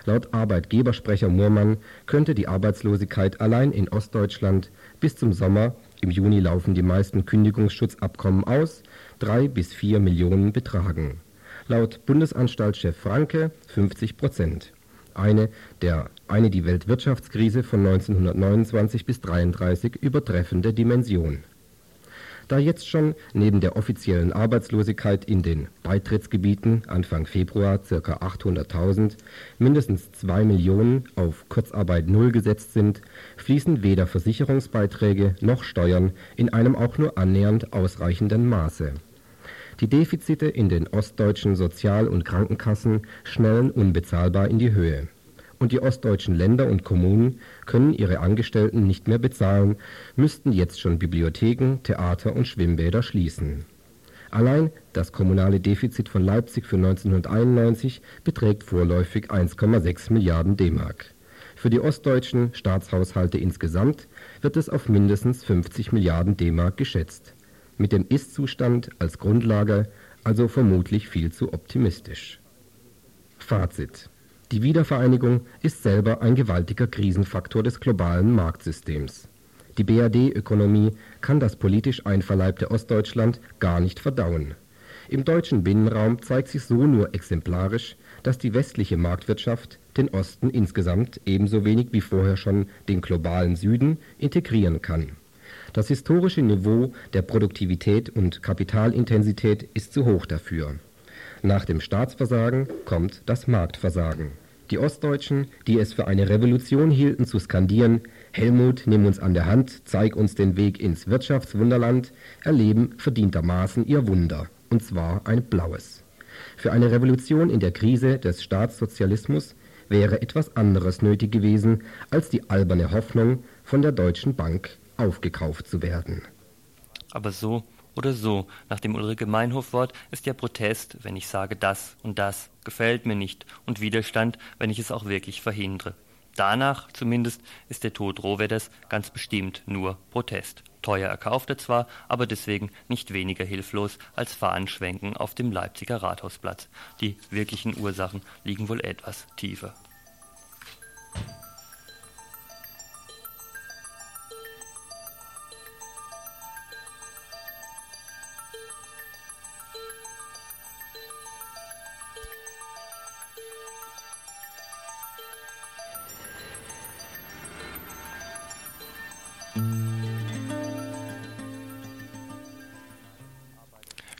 Laut Arbeitgebersprecher Murmann könnte die Arbeitslosigkeit allein in Ostdeutschland bis zum Sommer im Juni laufen die meisten Kündigungsschutzabkommen aus, drei bis vier Millionen betragen. Laut Bundesanstaltschef Franke 50 Prozent eine, der, eine die Weltwirtschaftskrise von 1929 bis 1933 übertreffende Dimension. Da jetzt schon neben der offiziellen Arbeitslosigkeit in den Beitrittsgebieten Anfang Februar ca. 800.000 mindestens 2 Millionen auf Kurzarbeit Null gesetzt sind, fließen weder Versicherungsbeiträge noch Steuern in einem auch nur annähernd ausreichenden Maße die Defizite in den ostdeutschen Sozial und Krankenkassen schnellen unbezahlbar in die Höhe. Und die ostdeutschen Länder und Kommunen können ihre Angestellten nicht mehr bezahlen, müssten jetzt schon Bibliotheken, Theater und Schwimmbäder schließen. Allein das kommunale Defizit von Leipzig für 1991 beträgt vorläufig 1,6 Milliarden D-Mark. Für die ostdeutschen Staatshaushalte insgesamt wird es auf mindestens 50 Milliarden D-Mark geschätzt. Mit dem Ist-Zustand als Grundlage also vermutlich viel zu optimistisch. Fazit. Die Wiedervereinigung ist selber ein gewaltiger Krisenfaktor des globalen Marktsystems. Die BRD-Ökonomie kann das politisch einverleibte Ostdeutschland gar nicht verdauen. Im deutschen Binnenraum zeigt sich so nur exemplarisch, dass die westliche Marktwirtschaft den Osten insgesamt ebenso wenig wie vorher schon den globalen Süden integrieren kann. Das historische Niveau der Produktivität und Kapitalintensität ist zu hoch dafür. Nach dem Staatsversagen kommt das Marktversagen. Die Ostdeutschen, die es für eine Revolution hielten, zu skandieren, Helmut, nimm uns an der Hand, zeig uns den Weg ins Wirtschaftswunderland, erleben verdientermaßen ihr Wunder, und zwar ein blaues. Für eine Revolution in der Krise des Staatssozialismus wäre etwas anderes nötig gewesen als die alberne Hoffnung, von der Deutschen Bank aufgekauft zu werden. Aber so oder so, nach dem Ulrike Meinhof-Wort ist ja Protest, wenn ich sage das und das gefällt mir nicht und Widerstand, wenn ich es auch wirklich verhindere. Danach zumindest ist der Tod Rohwedders ganz bestimmt nur Protest. Teuer erkauft er zwar, aber deswegen nicht weniger hilflos als Fahnenschwenken auf dem Leipziger Rathausplatz. Die wirklichen Ursachen liegen wohl etwas tiefer.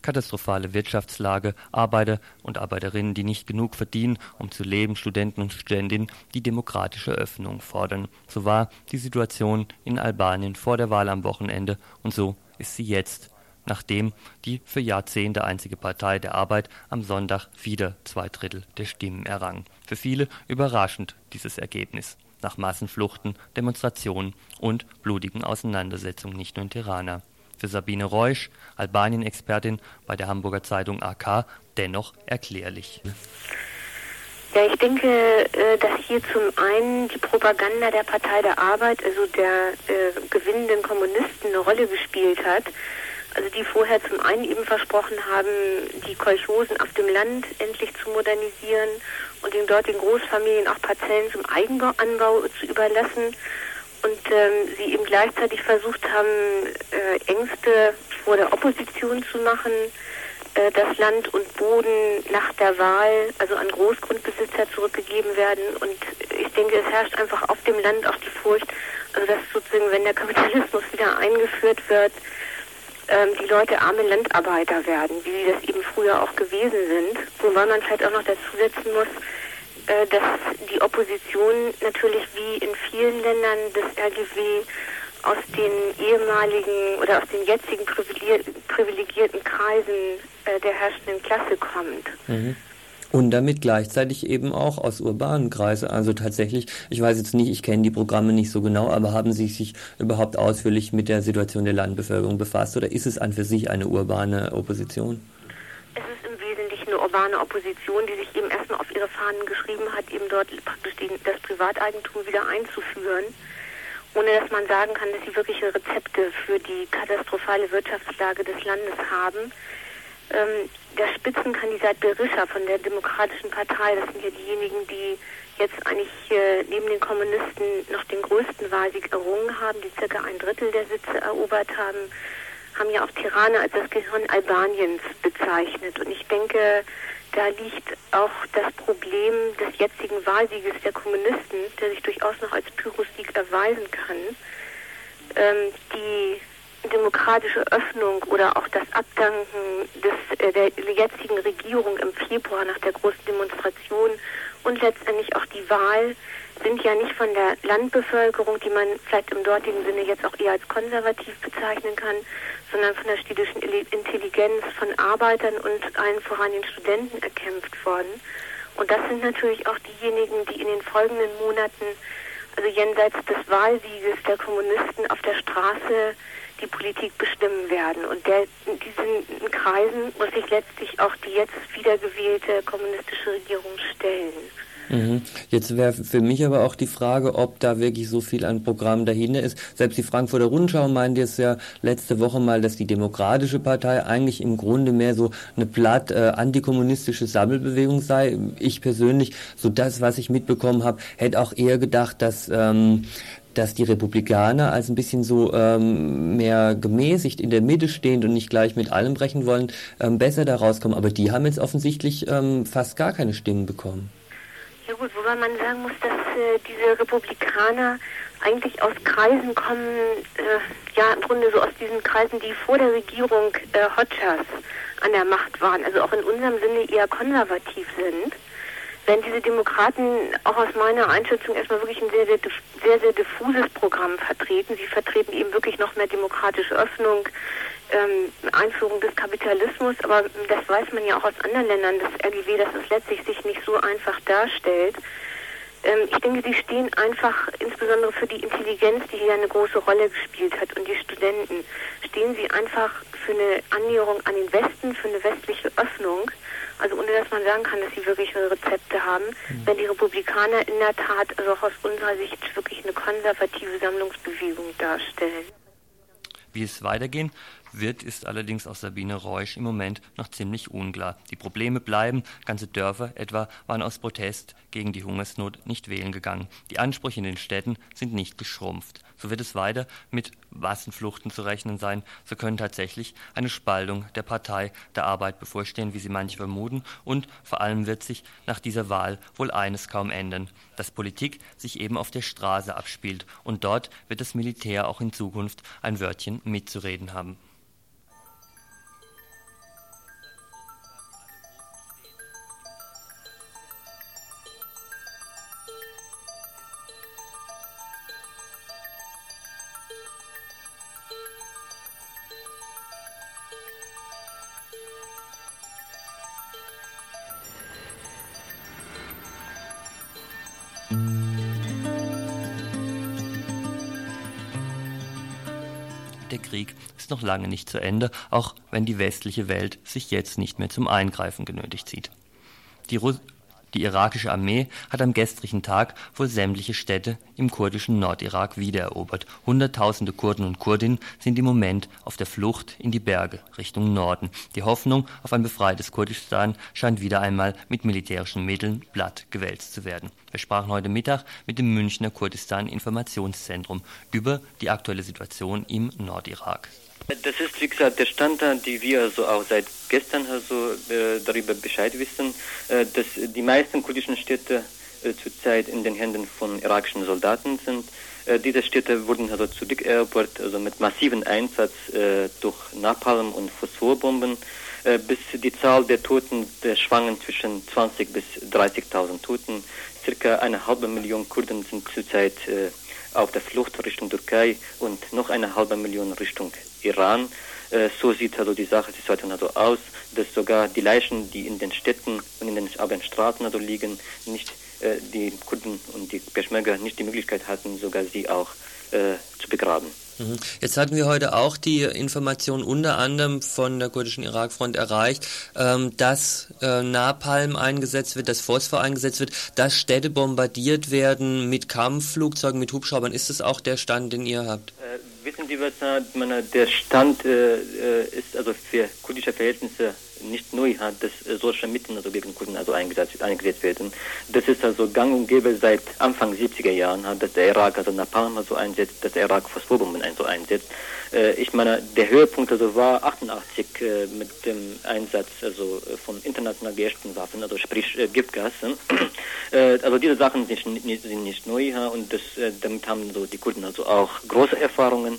Katastrophale Wirtschaftslage, Arbeiter und Arbeiterinnen, die nicht genug verdienen, um zu leben, Studenten und Studentinnen, die demokratische Öffnung fordern. So war die Situation in Albanien vor der Wahl am Wochenende und so ist sie jetzt, nachdem die für Jahrzehnte einzige Partei der Arbeit am Sonntag wieder zwei Drittel der Stimmen errang. Für viele überraschend dieses Ergebnis nach Massenfluchten, Demonstrationen und blutigen Auseinandersetzungen nicht nur in Tirana für Sabine Reusch, Albanien-Expertin bei der Hamburger Zeitung AK, dennoch erklärlich. Ja, ich denke, äh, dass hier zum einen die Propaganda der Partei der Arbeit, also der äh, gewinnenden Kommunisten, eine Rolle gespielt hat. Also die vorher zum einen eben versprochen haben, die Kolchosen auf dem Land endlich zu modernisieren und den dortigen Großfamilien auch Parzellen zum Eigenanbau zu überlassen und ähm, sie eben gleichzeitig versucht haben, äh, Ängste vor der Opposition zu machen, äh, dass Land und Boden nach der Wahl, also an Großgrundbesitzer zurückgegeben werden. Und ich denke, es herrscht einfach auf dem Land auch die Furcht, also dass sozusagen, wenn der Kapitalismus wieder eingeführt wird, ähm, die Leute arme Landarbeiter werden, wie sie das eben früher auch gewesen sind. Wobei man vielleicht auch noch dazu setzen muss, dass die Opposition natürlich wie in vielen Ländern des RGW aus den ehemaligen oder aus den jetzigen privilegierten Kreisen äh, der herrschenden Klasse kommt. Mhm. Und damit gleichzeitig eben auch aus urbanen Kreisen. Also tatsächlich, ich weiß jetzt nicht, ich kenne die Programme nicht so genau, aber haben Sie sich überhaupt ausführlich mit der Situation der Landbevölkerung befasst oder ist es an für sich eine urbane Opposition? Urbane Opposition, die sich eben erstmal auf ihre Fahnen geschrieben hat, eben dort praktisch die, das Privateigentum wieder einzuführen, ohne dass man sagen kann, dass sie wirkliche Rezepte für die katastrophale Wirtschaftslage des Landes haben. Ähm, der Spitzenkandidat Berisha von der Demokratischen Partei, das sind ja diejenigen, die jetzt eigentlich äh, neben den Kommunisten noch den größten Wahlsieg errungen haben, die circa ein Drittel der Sitze erobert haben, haben ja auch Tirana als das Gehirn Albaniens bezeichnet. Und ich denke, da liegt auch das Problem des jetzigen Wahlsieges der Kommunisten, der sich durchaus noch als Pyrrhussieg erweisen kann. Ähm, die demokratische Öffnung oder auch das Abdanken des, äh, der jetzigen Regierung im Februar nach der großen Demonstration und letztendlich auch die Wahl sind ja nicht von der Landbevölkerung, die man vielleicht im dortigen Sinne jetzt auch eher als konservativ bezeichnen kann, sondern von der städtischen Intelligenz, von Arbeitern und allen voran den Studenten erkämpft worden. Und das sind natürlich auch diejenigen, die in den folgenden Monaten, also jenseits des Wahlsieges der Kommunisten auf der Straße die Politik bestimmen werden. Und der, in diesen Kreisen muss sich letztlich auch die jetzt wiedergewählte kommunistische Regierung stellen. Mhm. Jetzt wäre für mich aber auch die Frage, ob da wirklich so viel an Programm dahinter ist. Selbst die Frankfurter Rundschau meinte jetzt ja letzte Woche mal, dass die Demokratische Partei eigentlich im Grunde mehr so eine platt äh, antikommunistische Sammelbewegung sei. Ich persönlich, so das, was ich mitbekommen habe, hätte auch eher gedacht, dass ähm, dass die Republikaner als ein bisschen so ähm, mehr gemäßigt in der Mitte stehend und nicht gleich mit allem brechen wollen, ähm, besser da rauskommen. Aber die haben jetzt offensichtlich ähm, fast gar keine Stimmen bekommen. Ja gut, wobei man sagen muss, dass äh, diese Republikaner eigentlich aus Kreisen kommen, äh, ja im Grunde so aus diesen Kreisen, die vor der Regierung äh, Hodgers an der Macht waren, also auch in unserem Sinne eher konservativ sind. Wenn diese Demokraten auch aus meiner Einschätzung erstmal wirklich ein sehr, sehr, sehr, sehr diffuses Programm vertreten. Sie vertreten eben wirklich noch mehr demokratische Öffnung, ähm, Einführung des Kapitalismus, aber das weiß man ja auch aus anderen Ländern des RGW, dass es letztlich sich nicht so einfach darstellt. Ähm, ich denke, sie stehen einfach insbesondere für die Intelligenz, die hier eine große Rolle gespielt hat und die Studenten, stehen sie einfach für eine Annäherung an den Westen, für eine westliche Öffnung. Also ohne dass man sagen kann, dass sie wirklich Rezepte haben, mhm. wenn die Republikaner in der Tat, also auch aus unserer Sicht, wirklich eine konservative Sammlungsbewegung darstellen. Wie es weitergehen wird, ist allerdings aus Sabine Reusch im Moment noch ziemlich unklar. Die Probleme bleiben. Ganze Dörfer etwa waren aus Protest gegen die Hungersnot nicht wählen gegangen. Die Ansprüche in den Städten sind nicht geschrumpft. So wird es weiter mit Massenfluchten zu rechnen sein. So können tatsächlich eine Spaltung der Partei der Arbeit bevorstehen, wie sie manche vermuten. Und vor allem wird sich nach dieser Wahl wohl eines kaum ändern, dass Politik sich eben auf der Straße abspielt. Und dort wird das Militär auch in Zukunft ein Wörtchen mitzureden haben. Noch lange nicht zu Ende, auch wenn die westliche Welt sich jetzt nicht mehr zum Eingreifen genötigt sieht. Die, Ru die irakische Armee hat am gestrigen Tag wohl sämtliche Städte im kurdischen Nordirak wiedererobert. Hunderttausende Kurden und Kurdinnen sind im Moment auf der Flucht in die Berge Richtung Norden. Die Hoffnung auf ein befreites Kurdistan scheint wieder einmal mit militärischen Mitteln platt gewälzt zu werden. Wir sprachen heute Mittag mit dem Münchner Kurdistan Informationszentrum über die aktuelle Situation im Nordirak. Das ist, wie gesagt, der Standard, die wir also auch seit gestern also, äh, darüber Bescheid wissen, äh, dass die meisten kurdischen Städte äh, zurzeit in den Händen von irakischen Soldaten sind. Äh, diese Städte wurden also zurückerobert, also mit massiven Einsatz äh, durch Napalm und Phosphorbomben. Äh, bis die Zahl der Toten schwangen zwischen 20 bis 30.000 Toten. Circa eine halbe Million Kurden sind zurzeit auf der Flucht Richtung Türkei und noch eine halbe Million Richtung Iran. Äh, so sieht also die Sache, Situation also aus, dass sogar die Leichen, die in den Städten und in den Straßen also liegen, nicht äh, die Kurden und die Peschmerga nicht die Möglichkeit hatten, sogar sie auch äh, zu begraben. Mhm. Jetzt hatten wir heute auch die Information unter anderem von der kurdischen Irakfront erreicht, ähm, dass äh, Napalm eingesetzt wird, dass Phosphor eingesetzt wird, dass Städte bombardiert werden mit Kampfflugzeugen, mit Hubschraubern. Ist das auch der Stand, den ihr habt? Äh, wissen Sie was? Der Stand äh, äh, ist also für kurdische Verhältnisse nicht neu hat, dass äh, solche Mittel also gegen Kurden also eingesetzt, eingesetzt werden. Das ist also gang und gäbe seit Anfang 70er Jahren, dass der Irak also Napalm also einsetzt, dass der Irak Phosphorbomben so einsetzt. Äh, ich meine, der Höhepunkt also war 88 äh, mit dem Einsatz also von international geächten Waffen, also sprich Giftgas. Also diese Sachen sind nicht, sind nicht neu und das, damit haben so die Kurden also auch große Erfahrungen.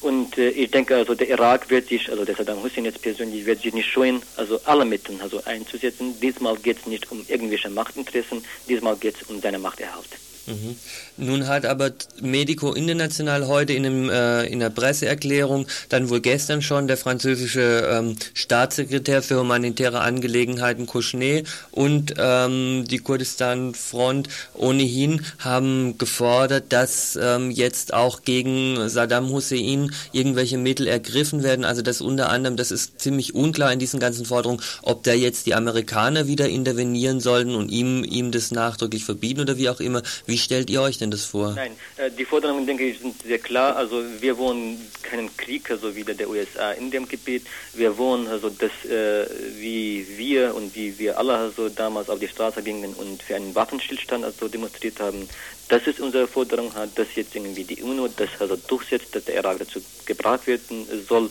Und äh, ich denke, also der Irak wird sich, also der Saddam Hussein jetzt persönlich, wird sich nicht scheuen, also alle Mittel also einzusetzen. Diesmal geht es nicht um irgendwelche Machtinteressen, diesmal geht es um seine Machterhalt. Mhm. Nun hat aber Medico International heute in, einem, äh, in einer Presseerklärung, dann wohl gestern schon, der französische ähm, Staatssekretär für humanitäre Angelegenheiten Kouchner und ähm, die Kurdistan-Front ohnehin haben gefordert, dass ähm, jetzt auch gegen Saddam Hussein irgendwelche Mittel ergriffen werden. Also das unter anderem, das ist ziemlich unklar in diesen ganzen Forderungen, ob da jetzt die Amerikaner wieder intervenieren sollten und ihm, ihm das nachdrücklich verbieten oder wie auch immer. Wie stellt ihr euch denn das vor? Nein, äh, die Forderungen, denke ich, sind sehr klar. Also wir wollen keinen Krieg, also wieder der USA in dem Gebiet. Wir wollen also, dass äh, wie wir und wie wir alle also damals auf die Straße gingen und für einen Waffenstillstand also demonstriert haben, das ist unsere Forderung, dass jetzt irgendwie die UNO das also durchsetzt, dass der Irak dazu gebracht werden soll,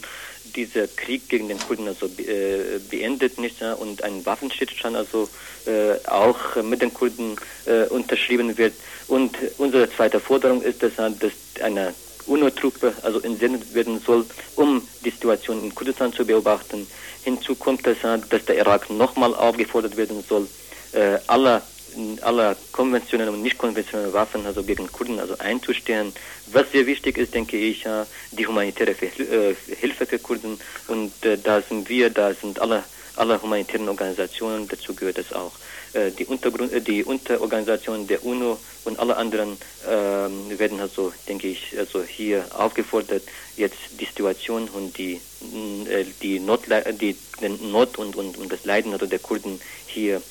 dieser Krieg gegen den Kurden also äh, beendet nicht ja, und ein Waffenstillstand also äh, auch mit den Kurden äh, unterschrieben wird. Und unsere zweite Forderung ist, dass, dass eine UNO-Truppe also entsendet werden soll, um die Situation in Kurdistan zu beobachten. Hinzu kommt, dass, dass der Irak nochmal aufgefordert werden soll, äh, alle aller konventionellen und nicht konventionellen Waffen also gegen Kurden also einzustehen. Was sehr wichtig ist, denke ich, die humanitäre äh, Hilfe für Kurden und äh, da sind wir, da sind alle alle humanitären Organisationen, dazu gehört es auch. Äh, die, Untergrund, die Unterorganisationen der UNO und alle anderen äh, werden also, denke ich, also hier aufgefordert, jetzt die Situation und die, die, Not, die Not und, und, und das Leiden also der Kurden hier äh,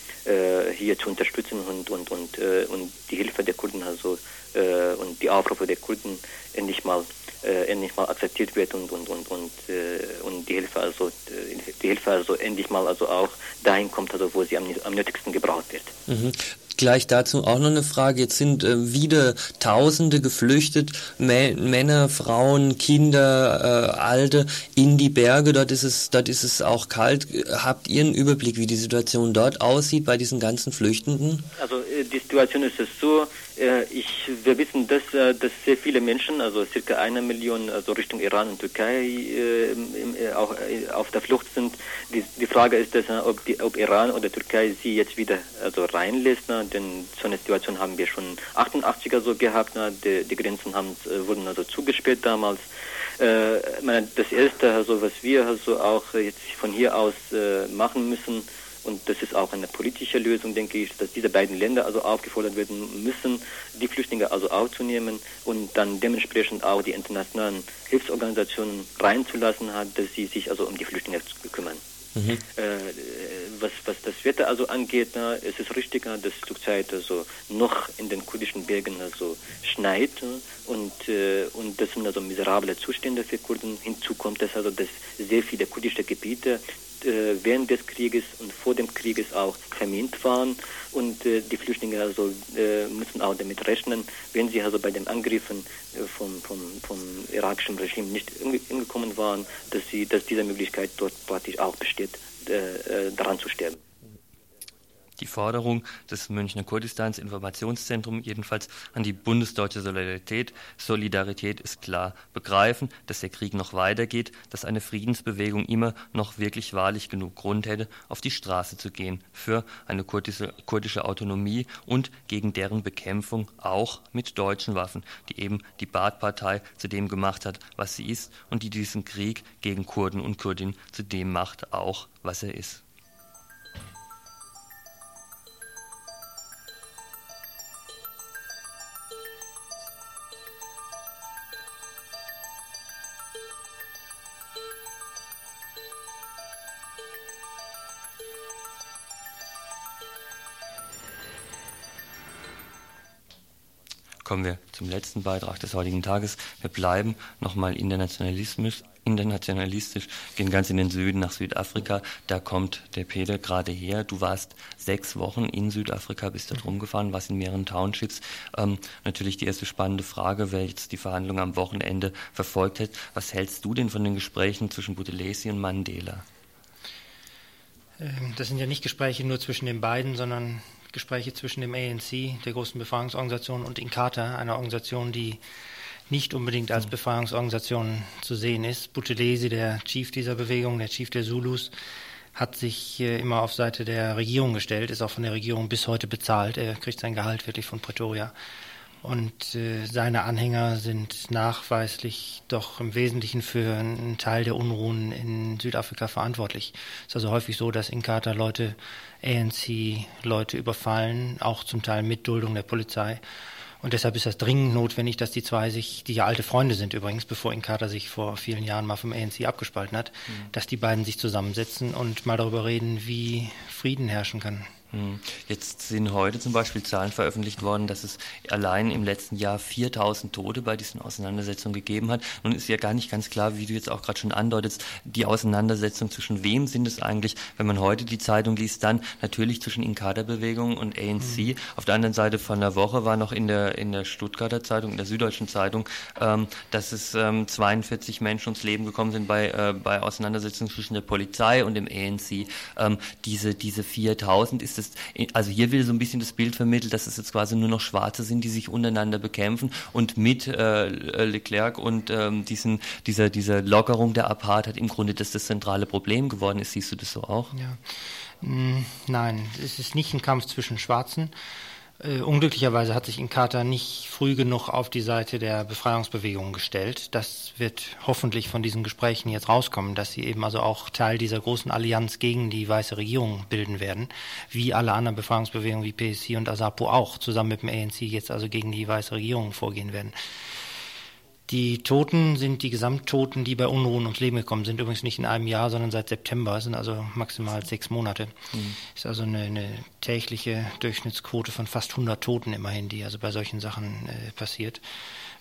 hier zu unterstützen und, und, und, äh, und die Hilfe der Kurden also äh, und die Aufrufe der Kurden endlich mal äh, endlich mal akzeptiert wird und und und und, äh, und die Hilfe also die Hilfe also endlich mal also auch dahin kommt also wo sie am, am nötigsten gebraucht wird. Mhm. Gleich dazu auch noch eine Frage. Jetzt sind äh, wieder Tausende geflüchtet, Mä Männer, Frauen, Kinder, äh, Alte in die Berge. Dort ist es, dort ist es auch kalt. Habt ihr einen Überblick, wie die Situation dort aussieht bei diesen ganzen Flüchtenden? Also äh, die Situation ist es so. Äh, ich, wir wissen, dass, äh, dass sehr viele Menschen, also circa eine Million, also Richtung Iran und Türkei, äh, auch auf der Flucht sind. Die, die Frage ist, dass, ob, die, ob Iran oder Türkei sie jetzt wieder also reinlässt. Ne? Denn so eine Situation haben wir schon 88er so gehabt. Ne? Die, die Grenzen haben, wurden also zugesperrt damals. Äh, das Erste, also, was wir also auch jetzt von hier aus äh, machen müssen, und das ist auch eine politische Lösung, denke ich, dass diese beiden Länder also aufgefordert werden müssen, die Flüchtlinge also aufzunehmen und dann dementsprechend auch die internationalen Hilfsorganisationen reinzulassen hat, dass sie sich also um die Flüchtlinge kümmern. Mhm. Äh, was, was das Wetter also angeht, na, es ist richtig, dass zurzeit also noch in den kurdischen Bergen also schneit und, äh, und das sind also miserable Zustände für Kurden. Hinzu kommt es also, dass sehr viele kurdische Gebiete äh, während des Krieges und vor dem Krieges auch vermint waren. Und äh, die Flüchtlinge also äh, müssen auch damit rechnen, wenn sie also bei den Angriffen äh, vom, vom, vom irakischen Regime nicht hingekommen waren, dass sie, dass diese Möglichkeit dort praktisch auch besteht, äh, äh, daran zu sterben die Forderung des Münchner Kurdistans Informationszentrum jedenfalls an die bundesdeutsche Solidarität. Solidarität ist klar begreifen, dass der Krieg noch weitergeht, dass eine Friedensbewegung immer noch wirklich wahrlich genug Grund hätte, auf die Straße zu gehen für eine kurdische, kurdische Autonomie und gegen deren Bekämpfung auch mit deutschen Waffen, die eben die Baath-Partei zu dem gemacht hat, was sie ist und die diesen Krieg gegen Kurden und Kurdinnen zu dem macht, auch was er ist. Kommen wir zum letzten Beitrag des heutigen Tages. Wir bleiben nochmal internationalistisch, internationalistisch, gehen ganz in den Süden nach Südafrika. Da kommt der Peter gerade her. Du warst sechs Wochen in Südafrika, bist da rumgefahren, warst in mehreren Townships. Ähm, natürlich die erste spannende Frage, wer jetzt die Verhandlungen am Wochenende verfolgt hat. Was hältst du denn von den Gesprächen zwischen Buthelezi und Mandela? Ähm, das sind ja nicht Gespräche nur zwischen den beiden, sondern Gespräche zwischen dem ANC, der großen Befreiungsorganisation, und Inkatha, einer Organisation, die nicht unbedingt als Befreiungsorganisation zu sehen ist. Buthelezi, der Chief dieser Bewegung, der Chief der Zulus, hat sich äh, immer auf Seite der Regierung gestellt, ist auch von der Regierung bis heute bezahlt. Er kriegt sein Gehalt wirklich von Pretoria. Und äh, seine Anhänger sind nachweislich doch im Wesentlichen für einen Teil der Unruhen in Südafrika verantwortlich. Es ist also häufig so, dass Inkatha Leute, ANC Leute überfallen, auch zum Teil mit Duldung der Polizei. Und deshalb ist das dringend notwendig, dass die zwei sich, die ja alte Freunde sind übrigens, bevor Inkatha sich vor vielen Jahren mal vom ANC abgespalten hat, mhm. dass die beiden sich zusammensetzen und mal darüber reden, wie Frieden herrschen kann. Hm. Jetzt sind heute zum Beispiel Zahlen veröffentlicht worden, dass es allein im letzten Jahr 4000 Tote bei diesen Auseinandersetzungen gegeben hat. Nun ist ja gar nicht ganz klar, wie du jetzt auch gerade schon andeutest, die Auseinandersetzung zwischen wem sind es eigentlich, wenn man heute die Zeitung liest, dann natürlich zwischen Inkada-Bewegung und ANC. Mhm. Auf der anderen Seite von der Woche war noch in der, in der Stuttgarter Zeitung, in der Süddeutschen Zeitung, ähm, dass es ähm, 42 Menschen ums Leben gekommen sind bei, äh, bei Auseinandersetzungen zwischen der Polizei und dem ANC. Ähm, diese, diese 4000 ist es ist, also hier will so ein bisschen das Bild vermittelt, dass es jetzt quasi nur noch Schwarze sind, die sich untereinander bekämpfen und mit äh, Leclerc und ähm, diesen, dieser, dieser Lockerung der Apartheid im Grunde das das zentrale Problem geworden ist. Siehst du das so auch? Ja. Hm, nein, es ist nicht ein Kampf zwischen Schwarzen. Äh, unglücklicherweise hat sich Inkatha nicht früh genug auf die Seite der Befreiungsbewegung gestellt. Das wird hoffentlich von diesen Gesprächen jetzt rauskommen, dass sie eben also auch Teil dieser großen Allianz gegen die weiße Regierung bilden werden, wie alle anderen Befreiungsbewegungen wie PSC und ASAPO auch zusammen mit dem ANC jetzt also gegen die weiße Regierung vorgehen werden. Die Toten sind die Gesamttoten, die bei Unruhen ums Leben gekommen sind. Übrigens nicht in einem Jahr, sondern seit September. sind also maximal sechs Monate. Mhm. Ist also eine, eine, tägliche Durchschnittsquote von fast 100 Toten immerhin, die also bei solchen Sachen äh, passiert.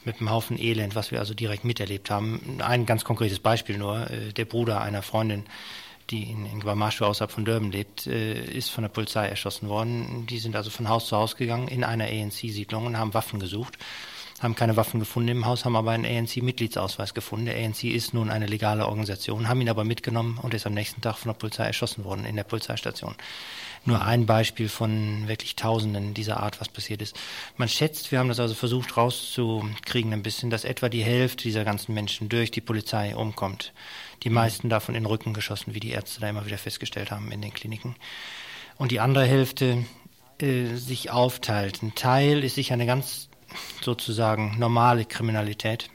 Mit einem Haufen Elend, was wir also direkt miterlebt haben. Ein ganz konkretes Beispiel nur. Äh, der Bruder einer Freundin, die in, in Guamashu außerhalb von Durban lebt, äh, ist von der Polizei erschossen worden. Die sind also von Haus zu Haus gegangen in einer ANC-Siedlung und haben Waffen gesucht haben keine Waffen gefunden im Haus, haben aber einen ANC-Mitgliedsausweis gefunden. Der ANC ist nun eine legale Organisation, haben ihn aber mitgenommen und ist am nächsten Tag von der Polizei erschossen worden in der Polizeistation. Nur ein Beispiel von wirklich Tausenden dieser Art, was passiert ist. Man schätzt, wir haben das also versucht rauszukriegen ein bisschen, dass etwa die Hälfte dieser ganzen Menschen durch die Polizei umkommt. Die meisten davon in den Rücken geschossen, wie die Ärzte da immer wieder festgestellt haben in den Kliniken. Und die andere Hälfte äh, sich aufteilt. Ein Teil ist sicher eine ganz sozusagen normale Kriminalität.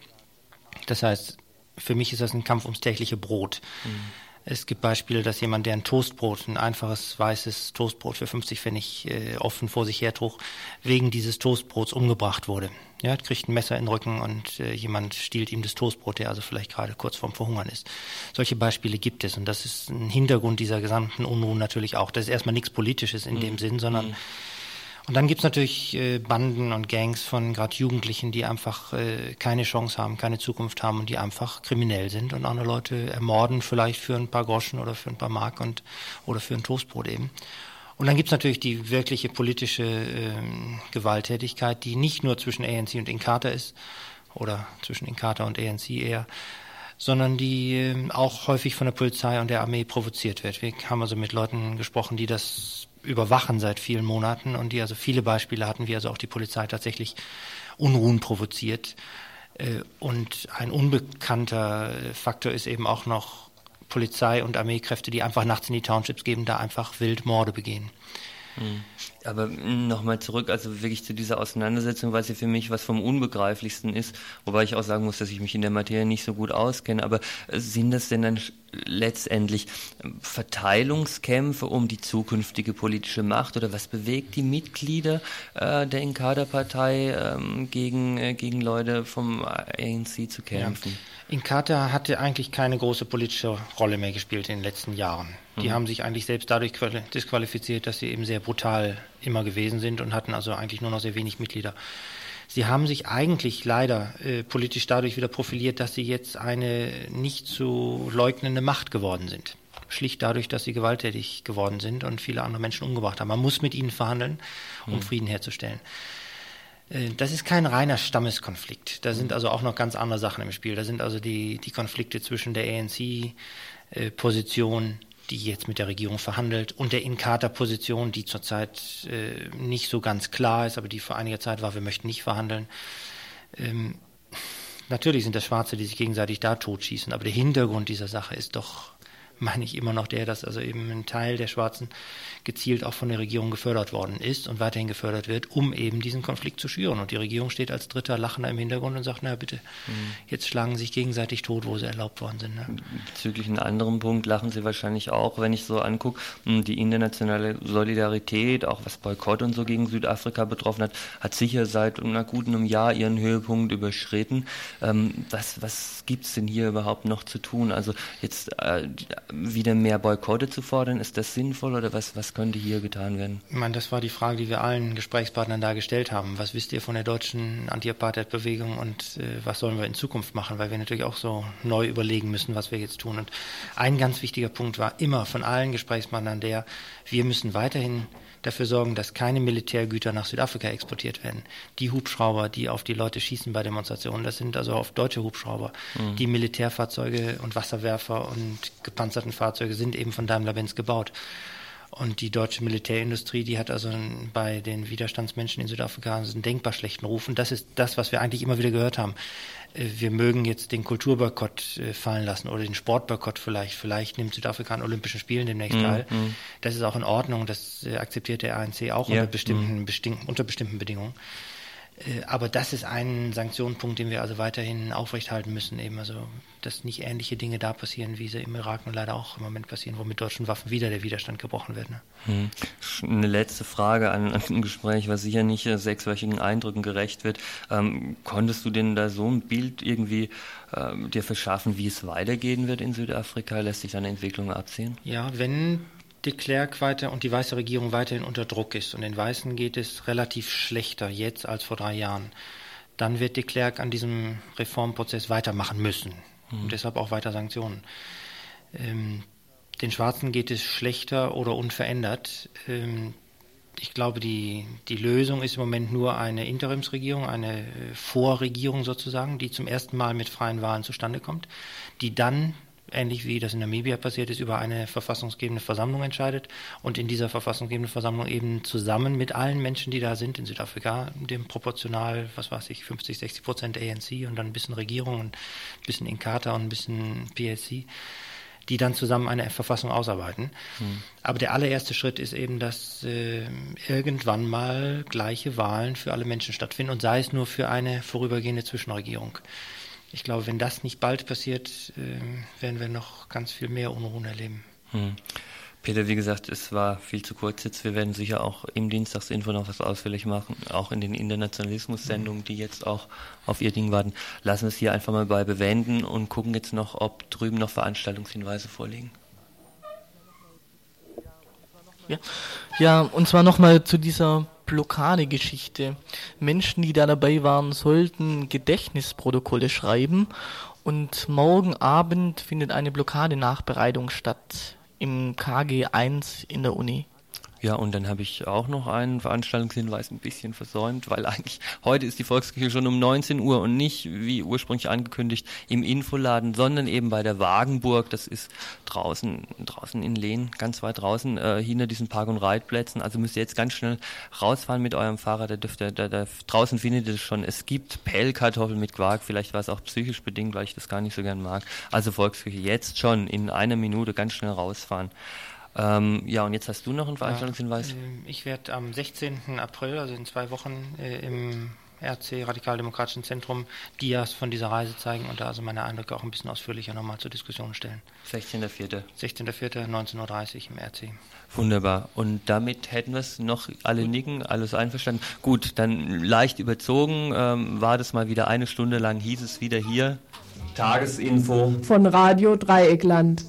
Das heißt, für mich ist das ein Kampf ums tägliche Brot. Mhm. Es gibt Beispiele, dass jemand, der ein Toastbrot, ein einfaches weißes Toastbrot für 50 Pfennig äh, offen vor sich hertrug, wegen dieses Toastbrots umgebracht wurde. Ja, kriegt ein Messer in den Rücken und äh, jemand stiehlt ihm das Toastbrot, der also vielleicht gerade kurz vorm Verhungern ist. Solche Beispiele gibt es und das ist ein Hintergrund dieser gesamten Unruhen natürlich auch. Das ist erstmal nichts Politisches in mhm. dem Sinn, sondern mhm und dann gibt's natürlich äh, Banden und Gangs von gerade Jugendlichen, die einfach äh, keine Chance haben, keine Zukunft haben und die einfach kriminell sind und andere Leute ermorden, vielleicht für ein paar Groschen oder für ein paar Mark und oder für ein Toastbrot eben. Und dann gibt's natürlich die wirkliche politische äh, Gewalttätigkeit, die nicht nur zwischen ANC und Inkatha ist, oder zwischen Inkatha und ANC eher, sondern die äh, auch häufig von der Polizei und der Armee provoziert wird. Wir haben also mit Leuten gesprochen, die das überwachen seit vielen Monaten und die also viele Beispiele hatten, wie also auch die Polizei tatsächlich Unruhen provoziert. Äh, und ein unbekannter Faktor ist eben auch noch Polizei und Armeekräfte, die einfach nachts in die Townships gehen, da einfach wild Morde begehen. Aber nochmal zurück, also wirklich zu dieser Auseinandersetzung, weil sie für mich was vom Unbegreiflichsten ist, wobei ich auch sagen muss, dass ich mich in der Materie nicht so gut auskenne, aber sind das denn dann letztendlich Verteilungskämpfe um die zukünftige politische Macht oder was bewegt die Mitglieder äh, der Inkada-Partei ähm, gegen, äh, gegen Leute vom ANC zu kämpfen? Ja. Inkatha hatte eigentlich keine große politische Rolle mehr gespielt in den letzten Jahren. Die mhm. haben sich eigentlich selbst dadurch disqualifiziert, dass sie eben sehr brutal immer gewesen sind und hatten also eigentlich nur noch sehr wenig Mitglieder. Sie haben sich eigentlich leider äh, politisch dadurch wieder profiliert, dass sie jetzt eine nicht zu leugnende Macht geworden sind. Schlicht dadurch, dass sie gewalttätig geworden sind und viele andere Menschen umgebracht haben. Man muss mit ihnen verhandeln, um mhm. Frieden herzustellen. Äh, das ist kein reiner Stammeskonflikt. Da sind also auch noch ganz andere Sachen im Spiel. Da sind also die, die Konflikte zwischen der ANC-Position, äh, die jetzt mit der Regierung verhandelt, und der Inkatha-Position, die zurzeit äh, nicht so ganz klar ist, aber die vor einiger Zeit war, wir möchten nicht verhandeln. Ähm, natürlich sind das Schwarze, die sich gegenseitig da totschießen, aber der Hintergrund dieser Sache ist doch meine ich immer noch der, dass also eben ein Teil der Schwarzen gezielt auch von der Regierung gefördert worden ist und weiterhin gefördert wird, um eben diesen Konflikt zu schüren. Und die Regierung steht als dritter Lachender im Hintergrund und sagt, na bitte, mhm. jetzt schlagen sie sich gegenseitig tot, wo sie erlaubt worden sind. Ne? Bezüglich einem anderen Punkt lachen sie wahrscheinlich auch, wenn ich so angucke, hm, die internationale Solidarität, auch was Boykott und so gegen Südafrika betroffen hat, hat sicher seit einer guten Jahr ihren Höhepunkt überschritten. Ähm, was was gibt es denn hier überhaupt noch zu tun? Also jetzt äh, wieder mehr Boykotte zu fordern, ist das sinnvoll oder was, was könnte hier getan werden? Ich meine, das war die Frage, die wir allen Gesprächspartnern da gestellt haben. Was wisst ihr von der deutschen Anti-Apartheid-Bewegung und äh, was sollen wir in Zukunft machen? Weil wir natürlich auch so neu überlegen müssen, was wir jetzt tun. Und ein ganz wichtiger Punkt war immer von allen Gesprächspartnern der, wir müssen weiterhin dafür sorgen, dass keine Militärgüter nach Südafrika exportiert werden. Die Hubschrauber, die auf die Leute schießen bei Demonstrationen, das sind also auf deutsche Hubschrauber. Mhm. Die Militärfahrzeuge und Wasserwerfer und gepanzerten Fahrzeuge sind eben von Daimler-Benz gebaut. Und die deutsche Militärindustrie, die hat also bei den Widerstandsmenschen in Südafrika einen denkbar schlechten Ruf. Und das ist das, was wir eigentlich immer wieder gehört haben. Äh, wir mögen jetzt den Kulturboykott äh, fallen lassen oder den Sportboykott vielleicht. Vielleicht nimmt Südafrika an Olympischen Spielen demnächst mhm. teil. Mm. Das ist auch in Ordnung. Das äh, akzeptiert der ANC auch ja. unter, bestimmten, mm. unter bestimmten Bedingungen. Äh, aber das ist ein Sanktionspunkt, den wir also weiterhin aufrechthalten müssen, eben also, dass nicht ähnliche Dinge da passieren, wie sie im Irak und leider auch im Moment passieren, wo mit deutschen Waffen wieder der Widerstand gebrochen wird. Ne? Hm. Eine letzte Frage an, an ein Gespräch, was sicher nicht äh, sechswöchigen Eindrücken gerecht wird. Ähm, konntest du denn da so ein Bild irgendwie ähm, dir verschaffen, wie es weitergehen wird in Südafrika? Lässt sich eine Entwicklung absehen? Ja, wenn de Klerk weiter und die weiße Regierung weiterhin unter Druck ist und den Weißen geht es relativ schlechter jetzt als vor drei Jahren, dann wird de Klerk an diesem Reformprozess weitermachen müssen mhm. und deshalb auch weiter Sanktionen. Ähm, den Schwarzen geht es schlechter oder unverändert. Ähm, ich glaube, die, die Lösung ist im Moment nur eine Interimsregierung, eine äh, Vorregierung sozusagen, die zum ersten Mal mit freien Wahlen zustande kommt, die dann ähnlich wie das in Namibia passiert ist, über eine verfassungsgebende Versammlung entscheidet und in dieser verfassungsgebenden Versammlung eben zusammen mit allen Menschen, die da sind in Südafrika, dem proportional, was weiß ich, 50, 60 Prozent ANC und dann ein bisschen Regierung und ein bisschen Inkatha und ein bisschen PLC, die dann zusammen eine Verfassung ausarbeiten. Hm. Aber der allererste Schritt ist eben, dass äh, irgendwann mal gleiche Wahlen für alle Menschen stattfinden und sei es nur für eine vorübergehende Zwischenregierung ich glaube, wenn das nicht bald passiert, äh, werden wir noch ganz viel mehr Unruhen erleben. Hm. Peter, wie gesagt, es war viel zu kurz jetzt. Wir werden sicher auch im Dienstagsinfo noch was ausführlich machen, auch in den Internationalismus-Sendungen, die jetzt auch auf ihr Ding warten. Lassen wir es hier einfach mal bei bewenden und gucken jetzt noch, ob drüben noch Veranstaltungshinweise vorliegen. Ja, ja und zwar nochmal zu dieser Blockadegeschichte. Menschen, die da dabei waren, sollten Gedächtnisprotokolle schreiben und morgen Abend findet eine Blockadenachbereitung statt im KG 1 in der Uni. Ja, und dann habe ich auch noch einen Veranstaltungshinweis ein bisschen versäumt, weil eigentlich heute ist die Volkskirche schon um 19 Uhr und nicht, wie ursprünglich angekündigt, im Infoladen, sondern eben bei der Wagenburg. Das ist draußen, draußen in Lehn, ganz weit draußen, äh, hinter diesen Park- und Reitplätzen. Also müsst ihr jetzt ganz schnell rausfahren mit eurem Fahrrad. Da dürft ihr, da, da, draußen findet ihr es schon. Es gibt Pellkartoffeln mit Quark. Vielleicht war es auch psychisch bedingt, weil ich das gar nicht so gern mag. Also Volkskirche jetzt schon in einer Minute ganz schnell rausfahren. Ähm, ja, und jetzt hast du noch einen Veranstaltungshinweis. Ja, äh, ich werde am 16. April, also in zwei Wochen, äh, im RC Radikaldemokratischen Zentrum Dias von dieser Reise zeigen und da also meine Eindrücke auch ein bisschen ausführlicher nochmal zur Diskussion stellen. 16.04. 16.04. 19.30 Uhr im RC. Wunderbar. Und damit hätten wir es noch alle Gut. nicken, alles einverstanden. Gut, dann leicht überzogen ähm, war das mal wieder eine Stunde lang, hieß es wieder hier. Tagesinfo von Radio Dreieckland.